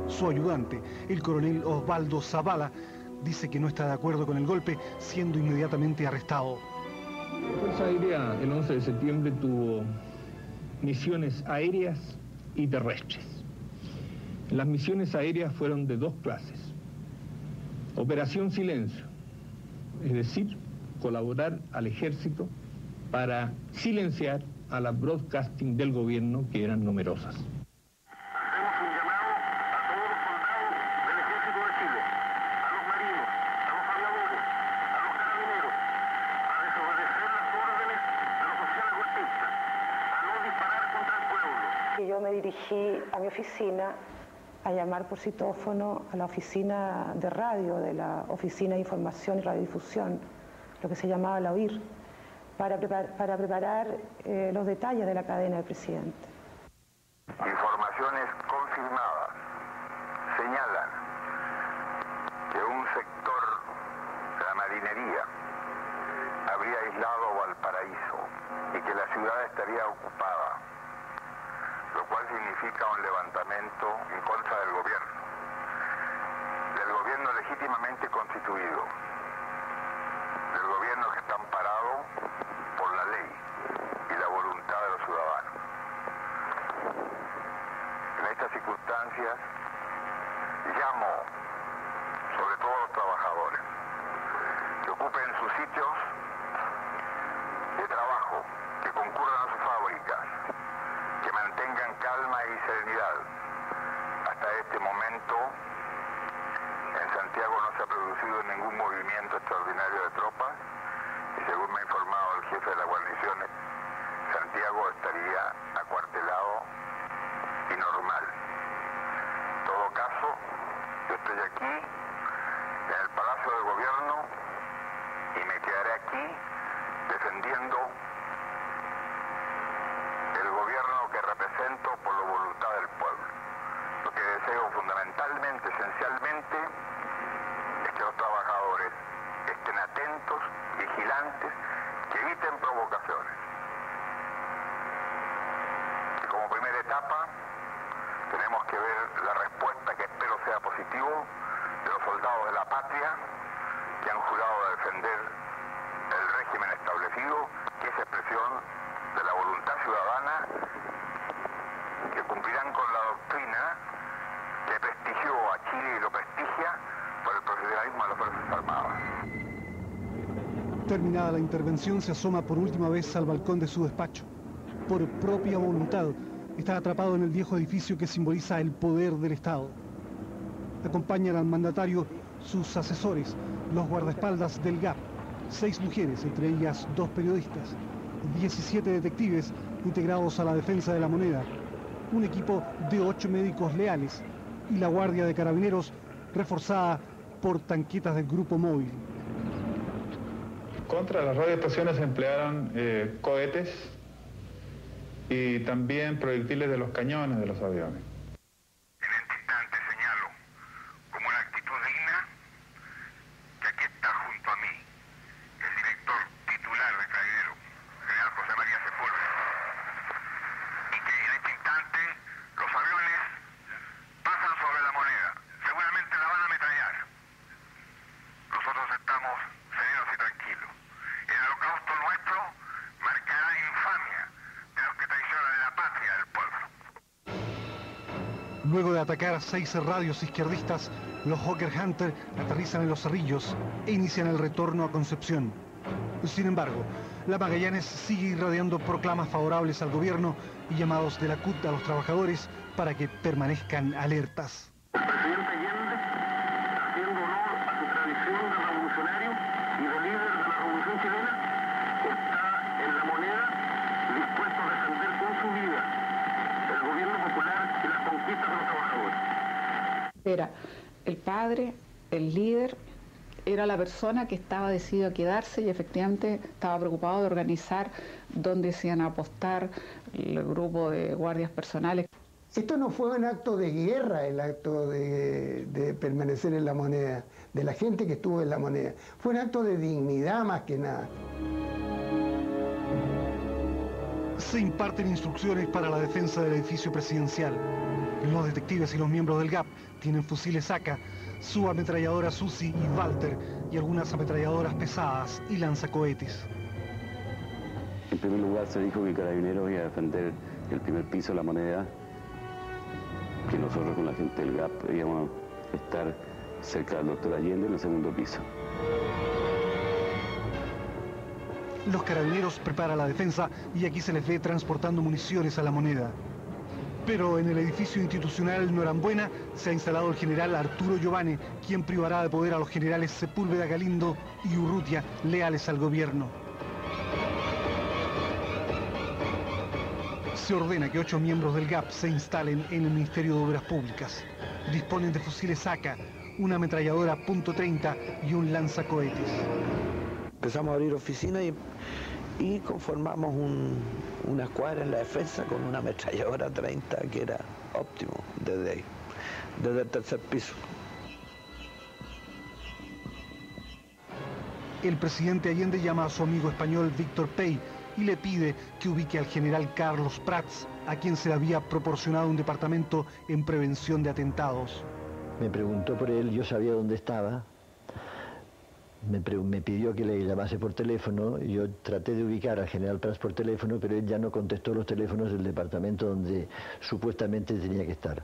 Su ayudante, el coronel Osvaldo Zavala, dice que no está de acuerdo con el golpe, siendo inmediatamente arrestado. La Fuerza Aérea el 11 de septiembre tuvo misiones aéreas y terrestres. Las misiones aéreas fueron de dos clases. Operación Silencio, es decir, colaborar al ejército para silenciar a las broadcasting del gobierno que eran numerosas. Y yo me dirigí dirigí a mi oficina a llamar por citófono a la oficina de radio de la Oficina de Información y Radiodifusión, lo que se llamaba la OIR, para, para preparar eh, los detalles de la cadena del presidente. Informaciones confirmadas señalan que un sector de la marinería habría aislado Valparaíso y que la ciudad estaría ocupada, lo cual significa un levantamiento en contra del gobierno, del gobierno legítimamente constituido, del gobierno que está amparado por la ley y la voluntad de los ciudadanos. En estas circunstancias llamo sobre todo a los trabajadores que ocupen sus sitios de trabajo, que concurran a sus fábricas, que mantengan calma y serenidad. Hasta este momento en Santiago no se ha ningún movimiento extraordinario de tropas y según me ha informado el jefe de las guarniciones, Santiago estaría acuartelado y normal. En todo caso, yo estoy aquí, en el Palacio de Gobierno, y me quedaré aquí defendiendo el gobierno que represento por la voluntad del pueblo. Lo que deseo fundamentalmente, esencialmente, es que los trabajadores estén atentos, que eviten provocaciones. Como primera etapa, tenemos que ver la respuesta que espero sea positivo de los soldados de la patria que han jurado defender el régimen establecido, que es expresión de la voluntad ciudadana, que cumplirán con la doctrina que prestigió a Chile y lo prestigia por el profesionalismo de las Fuerzas Armadas. Terminada la intervención, se asoma por última vez al balcón de su despacho. Por propia voluntad, está atrapado en el viejo edificio que simboliza el poder del Estado. Acompañan al mandatario sus asesores, los guardaespaldas del GAP, seis mujeres, entre ellas dos periodistas, 17 detectives integrados a la defensa de la moneda, un equipo de ocho médicos leales y la Guardia de Carabineros reforzada por tanquetas del Grupo Móvil. Contra las radioestaciones emplearon eh, cohetes y también proyectiles de los cañones de los aviones. como una actitud digna que aquí está junto a mí el director titular de Carabinero, general José María Sepúlveda, y que en este instante los aviones pasan sobre la moneda, seguramente la van a ametrallar. Nosotros estamos serenos y tranquilos. El holocausto nuestro marcará la infamia de los que traicionan la patria del pueblo. Luego de atacar a seis radios izquierdistas, los Hawker Hunter aterrizan en los cerrillos e inician el retorno a Concepción. Sin embargo, la Magallanes sigue irradiando proclamas favorables al gobierno y llamados de la CUT a los trabajadores para que permanezcan alertas. Presidente Allende, haciendo honor a su tradición de revolucionario y de líder de la revolución chilena, está en la moneda dispuesto a defender con su vida el gobierno popular y las conquistas de los trabajadores. Era el padre, el líder, era la persona que estaba decidido a quedarse y efectivamente estaba preocupado de organizar dónde se iban a apostar el grupo de guardias personales. Esto no fue un acto de guerra, el acto de, de, permanecer en la moneda, de la gente que estuvo en la moneda. Fue un acto de dignidad más que nada. Se imparten instrucciones para la defensa del edificio presidencial. Los detectives y los miembros del GAP tienen fusiles AK, su ametralladora Susi y Walter y algunas ametralladoras pesadas y lanzacohetes. En primer lugar se dijo que Carabineros iba a defender el primer piso de la moneda, que nosotros con la gente del GAP íbamos a estar cerca del doctor Allende en el segundo piso. Los carabineros preparan la defensa y aquí se les ve transportando municiones a la moneda. Pero en el edificio institucional Norambuena se ha instalado el general Arturo Giovanni, quien privará de poder a los generales Sepúlveda Galindo y Urrutia, leales al gobierno. se ordena que ocho miembros del GAP se instalen en el Ministerio de Obras Públicas. Disponen de fusiles AK, una ametralladora .30 y un lanzacohetes. Empezamos a abrir oficinas y, y conformamos un- una escuadra en la defensa con una ametralladora 30 que era óptimo desde ahí, desde el tercer piso. El presidente Allende llama a su amigo español Víctor Pey y le pide que ubique al general Carlos Prats, a quien se le había proporcionado un departamento en prevención de atentados. Me preguntó por él, yo sabía dónde estaba. Me, pidió que le llamase por teléfono. Yo traté de ubicar al general Prats por teléfono, pero él ya no contestó los teléfonos del departamento donde supuestamente tenía que estar.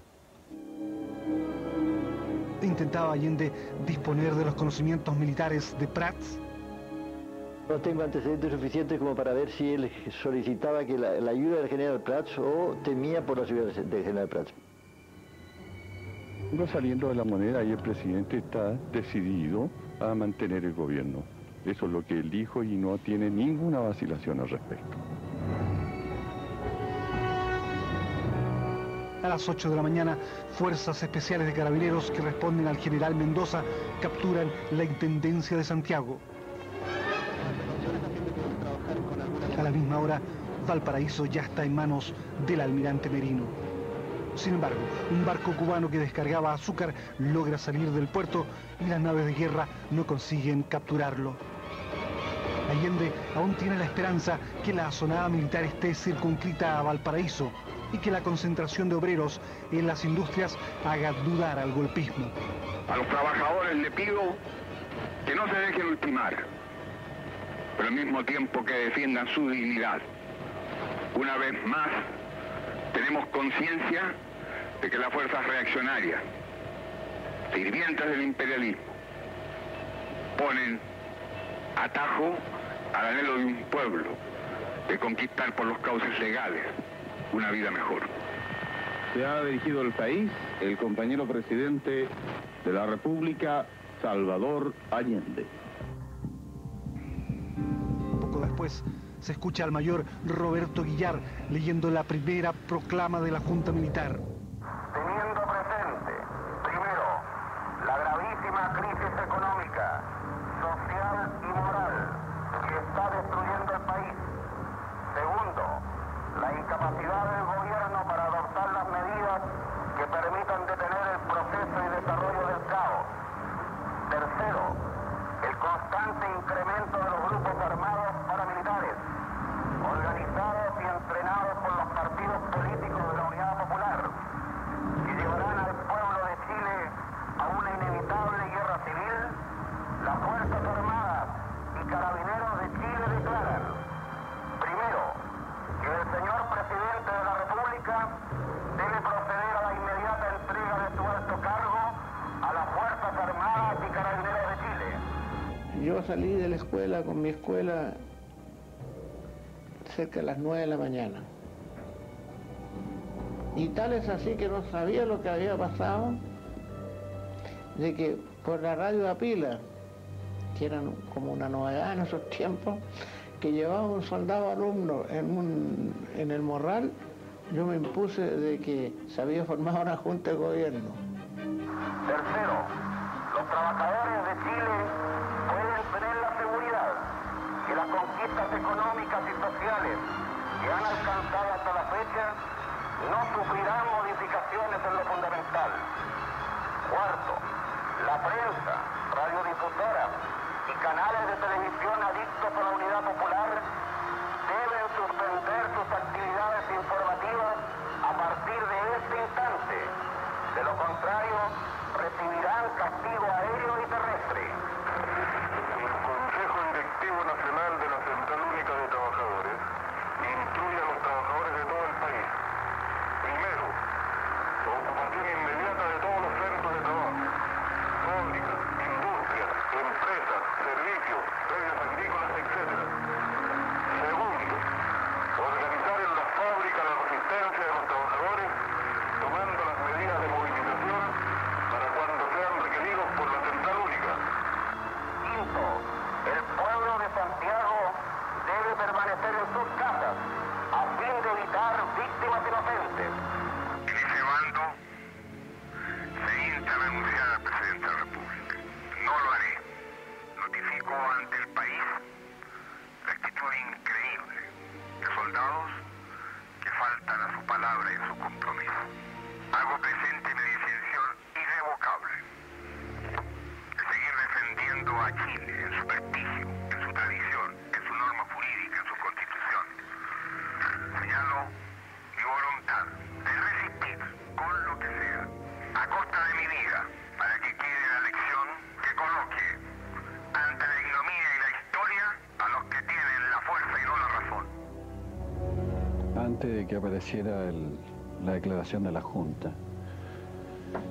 Intentaba Allende disponer de los conocimientos militares de Prats. No tengo antecedentes suficientes como para ver si él solicitaba que la, la ayuda del general Prats o temía por la ayuda del general Prats. Vengo saliendo de la moneda y el presidente está decidido a mantener el gobierno. Eso es lo que él dijo y no tiene ninguna vacilación al respecto. A las 8 de la mañana, fuerzas especiales de carabineros que responden al general Mendoza capturan la Intendencia de Santiago. A la misma hora, Valparaíso ya está en manos del almirante Merino. Sin embargo, un barco cubano que descargaba azúcar logra salir del puerto y las naves de guerra no consiguen capturarlo. Allende aún tiene la esperanza que la zonada militar esté circunscrita a Valparaíso y que la concentración de obreros en las industrias haga dudar al golpismo. A los trabajadores le pido que no se dejen ultimar, pero al mismo tiempo que defiendan su dignidad. Una vez más, tenemos conciencia de que las fuerzas reaccionarias, sirvientas del imperialismo, ponen atajo al anhelo de un pueblo de conquistar por los cauces legales una vida mejor. Se ha dirigido al país el compañero presidente de la República, Salvador Allende. Poco después se escucha al mayor Roberto Guillar leyendo la primera proclama de la Junta Militar. Teniendo presente, primero, la gravísima crisis económica, social y moral que está destruyendo el país. Segundo, la incapacidad del gobierno para adoptar las medidas que permitan detener el proceso y desarrollo del caos. Tercero, el constante incremento de los grupos armados paramilitares, organizados y entrenados por los partidos políticos de la Unidad Popular, que llevarán al pueblo de Chile a una inevitable guerra civil, las Fuerzas Armadas y Carabineros de Chile declaran, primero, que el señor presidente de la República debe proceder a la inmediata entrega de su alto cargo a las Fuerzas Armadas y Carabineros de Chile. Yo salí de la escuela con mi escuela cerca de las 9 de la mañana. Y tal es así que no sabía lo que había pasado, de que por la radio a pila, que era como una novedad en esos tiempos, que llevaba un soldado alumno en, un, en el morral, yo me impuse de que se había formado una junta de gobierno. Los trabajadores de Chile pueden tener la seguridad que las conquistas económicas y sociales que han alcanzado hasta la fecha no sufrirán modificaciones en lo fundamental. Cuarto, la prensa, radiodifusoras y canales de televisión adictos a la unidad popular deben suspender sus actividades informativas a partir de este instante. De lo contrario, castigo aéreo y apareciera el- la declaración de la Junta,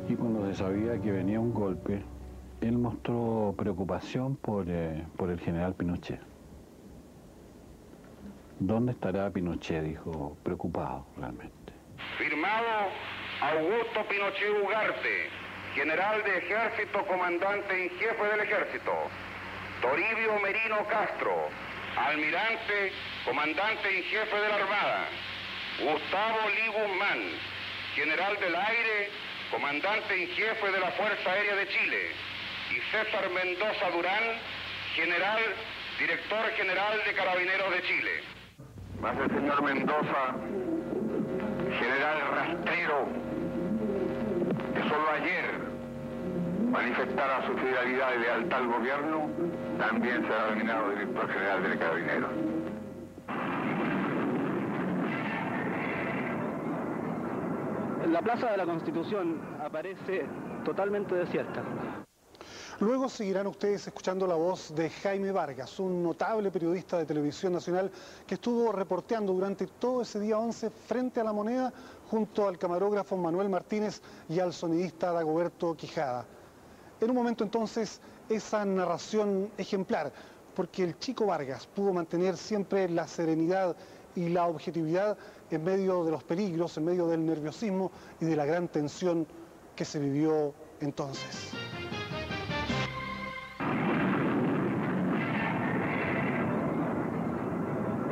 y cuando se sabía que venía un golpe, él mostró preocupación por, eh, por el general Pinochet. ¿Dónde estará Pinochet? Dijo, preocupado realmente. Firmado Augusto Pinochet Ugarte, general de ejército, comandante en jefe del ejército. Toribio Merino Castro, almirante, comandante en jefe de la Armada. Gustavo Lee Guzmán, general del aire, comandante en jefe de la Fuerza Aérea de Chile. Y César Mendoza Durán, general, director general de Carabineros de Chile. Más el señor Mendoza, general rastrero, que solo ayer manifestara su fidelidad y lealtad al gobierno, también será nominado director general de Carabineros. La Plaza de la Constitución aparece totalmente desierta. Luego seguirán ustedes escuchando la voz de Jaime Vargas, un notable periodista de televisión nacional que estuvo reporteando durante todo ese día 11 frente a la moneda junto al camarógrafo Manuel Martínez y al sonidista Dagoberto Quijada. En un momento entonces esa narración ejemplar, porque el chico Vargas pudo mantener siempre la serenidad y la objetividad en medio de los peligros, en medio del nerviosismo y de la gran tensión que se vivió entonces.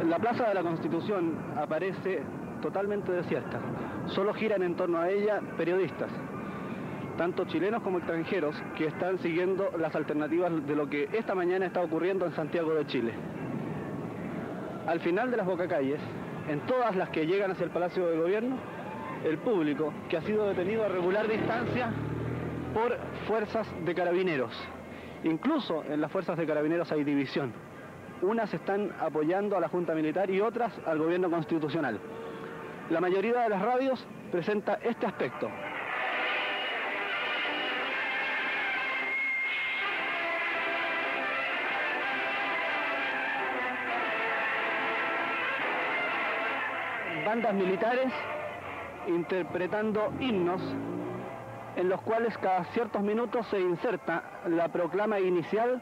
La Plaza de la Constitución aparece totalmente desierta. Solo giran en torno a ella periodistas, tanto chilenos como extranjeros, que están siguiendo las alternativas de lo que esta mañana está ocurriendo en Santiago de Chile. Al final de las bocacalles, en todas las que llegan hacia el Palacio de Gobierno, el público que ha sido detenido a regular distancia por fuerzas de carabineros. Incluso en las fuerzas de carabineros hay división. Unas están apoyando a la Junta Militar y otras al gobierno constitucional. La mayoría de las radios presenta este aspecto. Bandas militares interpretando himnos en los cuales cada ciertos minutos se inserta la proclama inicial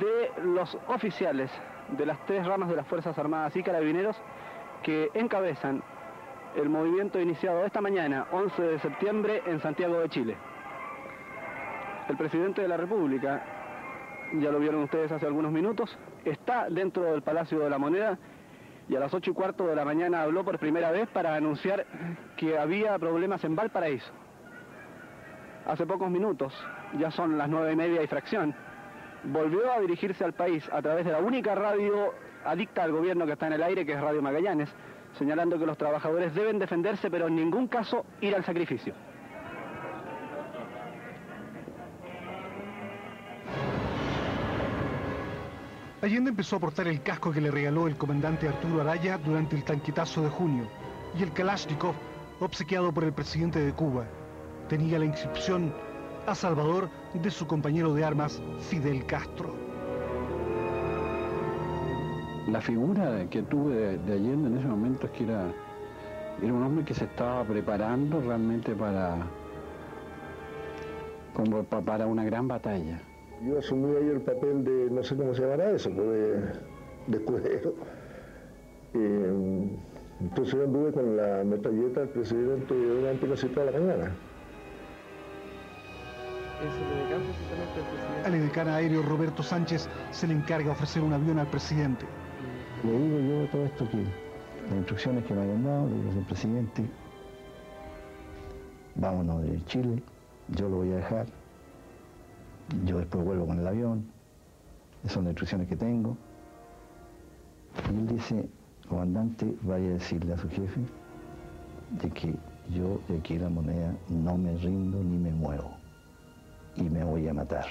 de los oficiales de las tres ramas de las Fuerzas Armadas y Carabineros que encabezan el movimiento iniciado esta mañana, 11 de septiembre, en Santiago de Chile. El presidente de la República, ya lo vieron ustedes hace algunos minutos, está dentro del Palacio de la Moneda y a las 8 y cuarto de la mañana habló por primera vez para anunciar que había problemas en Valparaíso. Hace pocos minutos, ya son las nueve y media y fracción, volvió a dirigirse al país a través de la única radio adicta al gobierno que está en el aire, que es Radio Magallanes, señalando que los trabajadores deben defenderse, pero en ningún caso ir al sacrificio. Allende empezó a portar el casco que le regaló el comandante Arturo Araya durante el tanquetazo de junio y el Kalashnikov obsequiado por el presidente de Cuba. Tenía la inscripción a Salvador de su compañero de armas Fidel Castro. La figura que tuve de, de Allende en ese momento es que era, era un hombre que se estaba preparando realmente para, como pa- para una gran batalla. Yo asumí ahí el papel de, no sé cómo se llamará eso, pues, de, de escudero. Eh, entonces yo anduve con la metralleta del presidente durante casi toda la mañana. Al edecán aéreo Roberto Sánchez se le encarga ofrecer un avión al presidente. Le digo yo todo esto que las instrucciones que me hayan dado, le digo al presidente, vámonos de Chile, yo lo voy a dejar, yo después vuelvo con el avión, esas son las instrucciones que tengo. Y él dice, comandante, vaya a decirle a su jefe de que yo de aquí la moneda no me rindo ni me muevo y me voy a matar.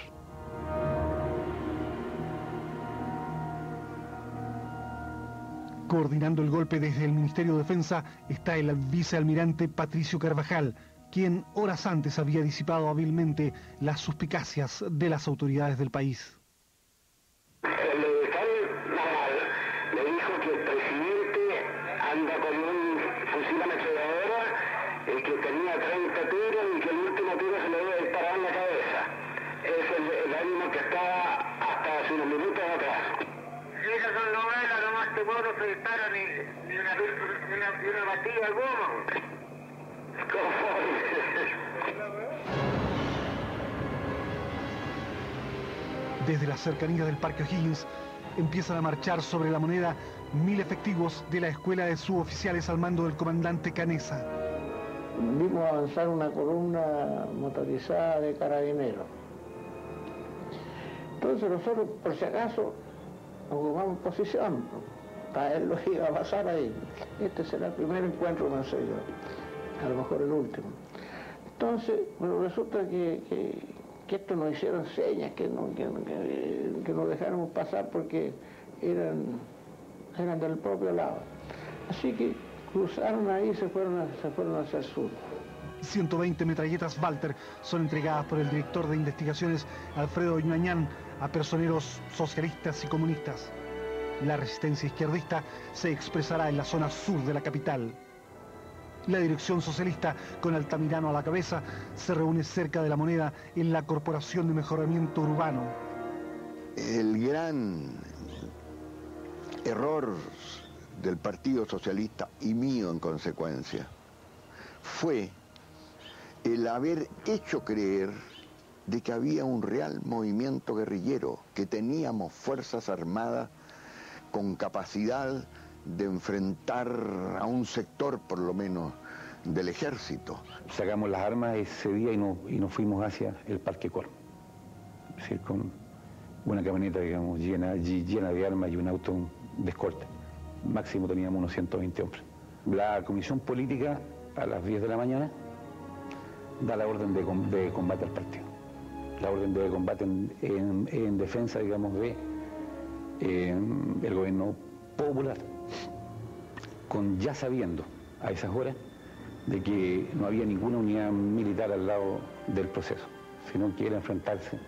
Coordinando el golpe desde el Ministerio de Defensa está el vicealmirante Patricio Carvajal, quien horas antes había disipado hábilmente las suspicacias de las autoridades del país. le dijo que el presidente anda con un fusil ametralladora, el que tenía 30 tiros y que el último tiro se le debe disparar en la cabeza. Es el, el ánimo que estaba hasta hace unos minutos atrás. Esas son novelas, nomás te puedo no se dispara ni, ni una, ni una, ni una pastilla al goma. Desde la cercanía del Parque O'Higgins empiezan a marchar sobre la moneda mil efectivos de la escuela de suboficiales al mando del comandante Canesa. Vimos avanzar una columna motorizada de carabineros. Entonces nosotros, por si acaso, ocupamos posición. Para él lo iba a pasar ahí. Este será el primer encuentro, no sé yo. A lo mejor el último. Entonces, bueno, resulta que, que, que esto nos hicieron señas, que, no, que, que, nos dejáramos pasar porque eran, eran del propio lado. Así que cruzaron ahí y se fueron, se fueron hacia el sur. 120 metralletas Walter son entregadas por el director de investigaciones Alfredo Ñañán a personeros socialistas y comunistas. La resistencia izquierdista se expresará en la zona sur de la capital. La dirección socialista, con Altamirano a la cabeza, se reúne cerca de la moneda en la Corporación de Mejoramiento Urbano. El gran error del Partido Socialista y mío en consecuencia fue el haber hecho creer de que había un real movimiento guerrillero, que teníamos fuerzas armadas con capacidad de enfrentar a un sector por lo menos del ejército. Sacamos las armas ese día y nos, y nos fuimos hacia el Parque Cor. Es decir, con una camioneta, digamos, llena, ll- llena de armas y un auto de escolta. Máximo teníamos unos 120 hombres. La comisión política, a las 10 de la mañana, da la orden de, de combate al partido. La orden de combate en, en- en defensa, digamos, de eh, gobierno popular, con ya sabiendo a esas horas de que no había ninguna unidad militar al lado del proceso, sino que era enfrentarse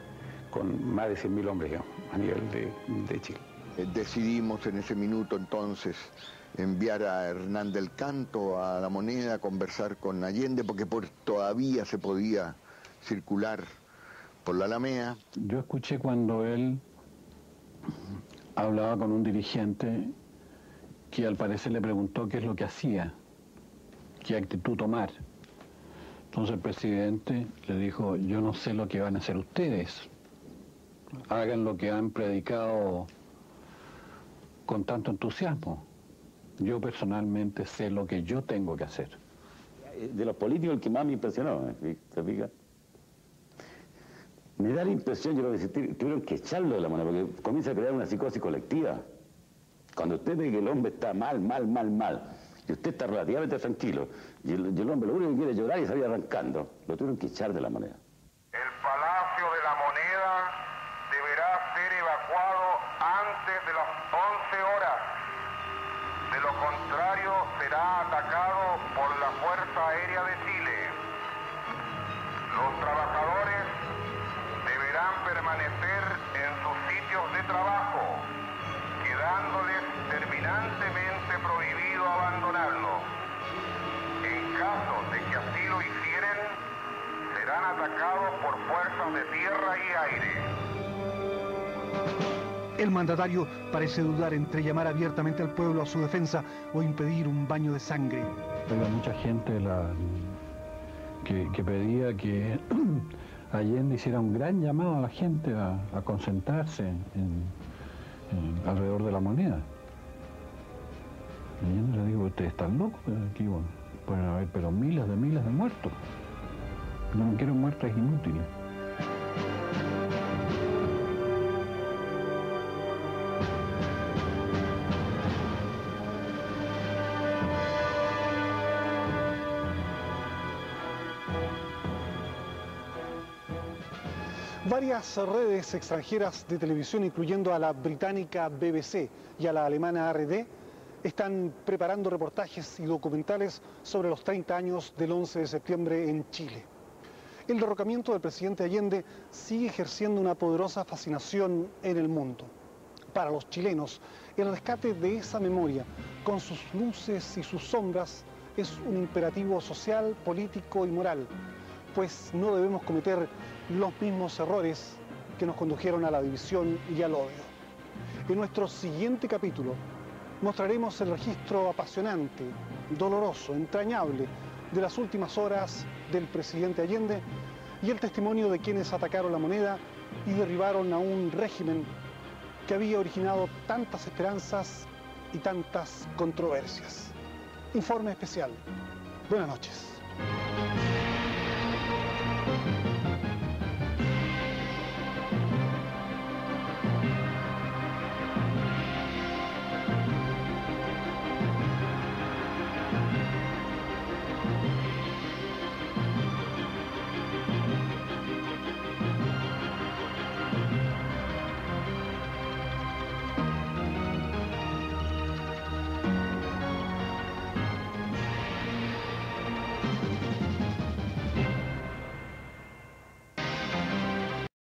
con más de 100.000 hombres digamos, a nivel de, de Chile. Eh, Decidimos en ese minuto entonces enviar a Hernán del Canto a la moneda a conversar con Allende porque por, todavía se podía circular por la Alameda. Yo escuché cuando él hablaba con un dirigente que al parecer le preguntó qué es lo que hacía, qué actitud tomar. Entonces el presidente le dijo, yo no sé lo que van a hacer ustedes, hagan lo que han predicado con tanto entusiasmo. Yo personalmente sé lo que yo tengo que hacer. De los políticos el que más me impresionó, ¿eh? ¿te fijas? Me da la impresión, yo creo que se tu- tuvieron que echarlo de la moneda, porque comienza a crear una psicosis colectiva. Cuando usted ve que el hombre está mal, mal, mal, mal, y usted está relativamente tranquilo, y el, hombre lo único que quiere es llorar y salir arrancando, lo tuvieron que echar de la moneda. El mandatario parece dudar entre llamar abiertamente al pueblo a su defensa o impedir un baño de sangre. Había mucha gente que, pedía que (clears throat) Allende hiciera un gran llamado a la gente a, concentrarse en- en- alrededor de la moneda. Allende le digo, ustedes están locos, aquí bueno, pueden haber pero miles de miles de muertos. No quiero muertes inútiles. Varias redes extranjeras de televisión, incluyendo a la británica BBC y a la alemana ARD, están preparando reportajes y documentales sobre los 30 años del 11 de septiembre en Chile. El derrocamiento del presidente Allende sigue ejerciendo una poderosa fascinación en el mundo. Para los chilenos, el rescate de esa memoria, con sus luces y sus sombras, es un imperativo social, político y moral, pues no debemos cometer los mismos errores que nos condujeron a la división y al odio. En nuestro siguiente capítulo mostraremos el registro apasionante, doloroso, entrañable de las últimas horas del presidente Allende y el testimonio de quienes atacaron la moneda y derribaron a un régimen que había originado tantas esperanzas y tantas controversias. Informe especial. Buenas noches.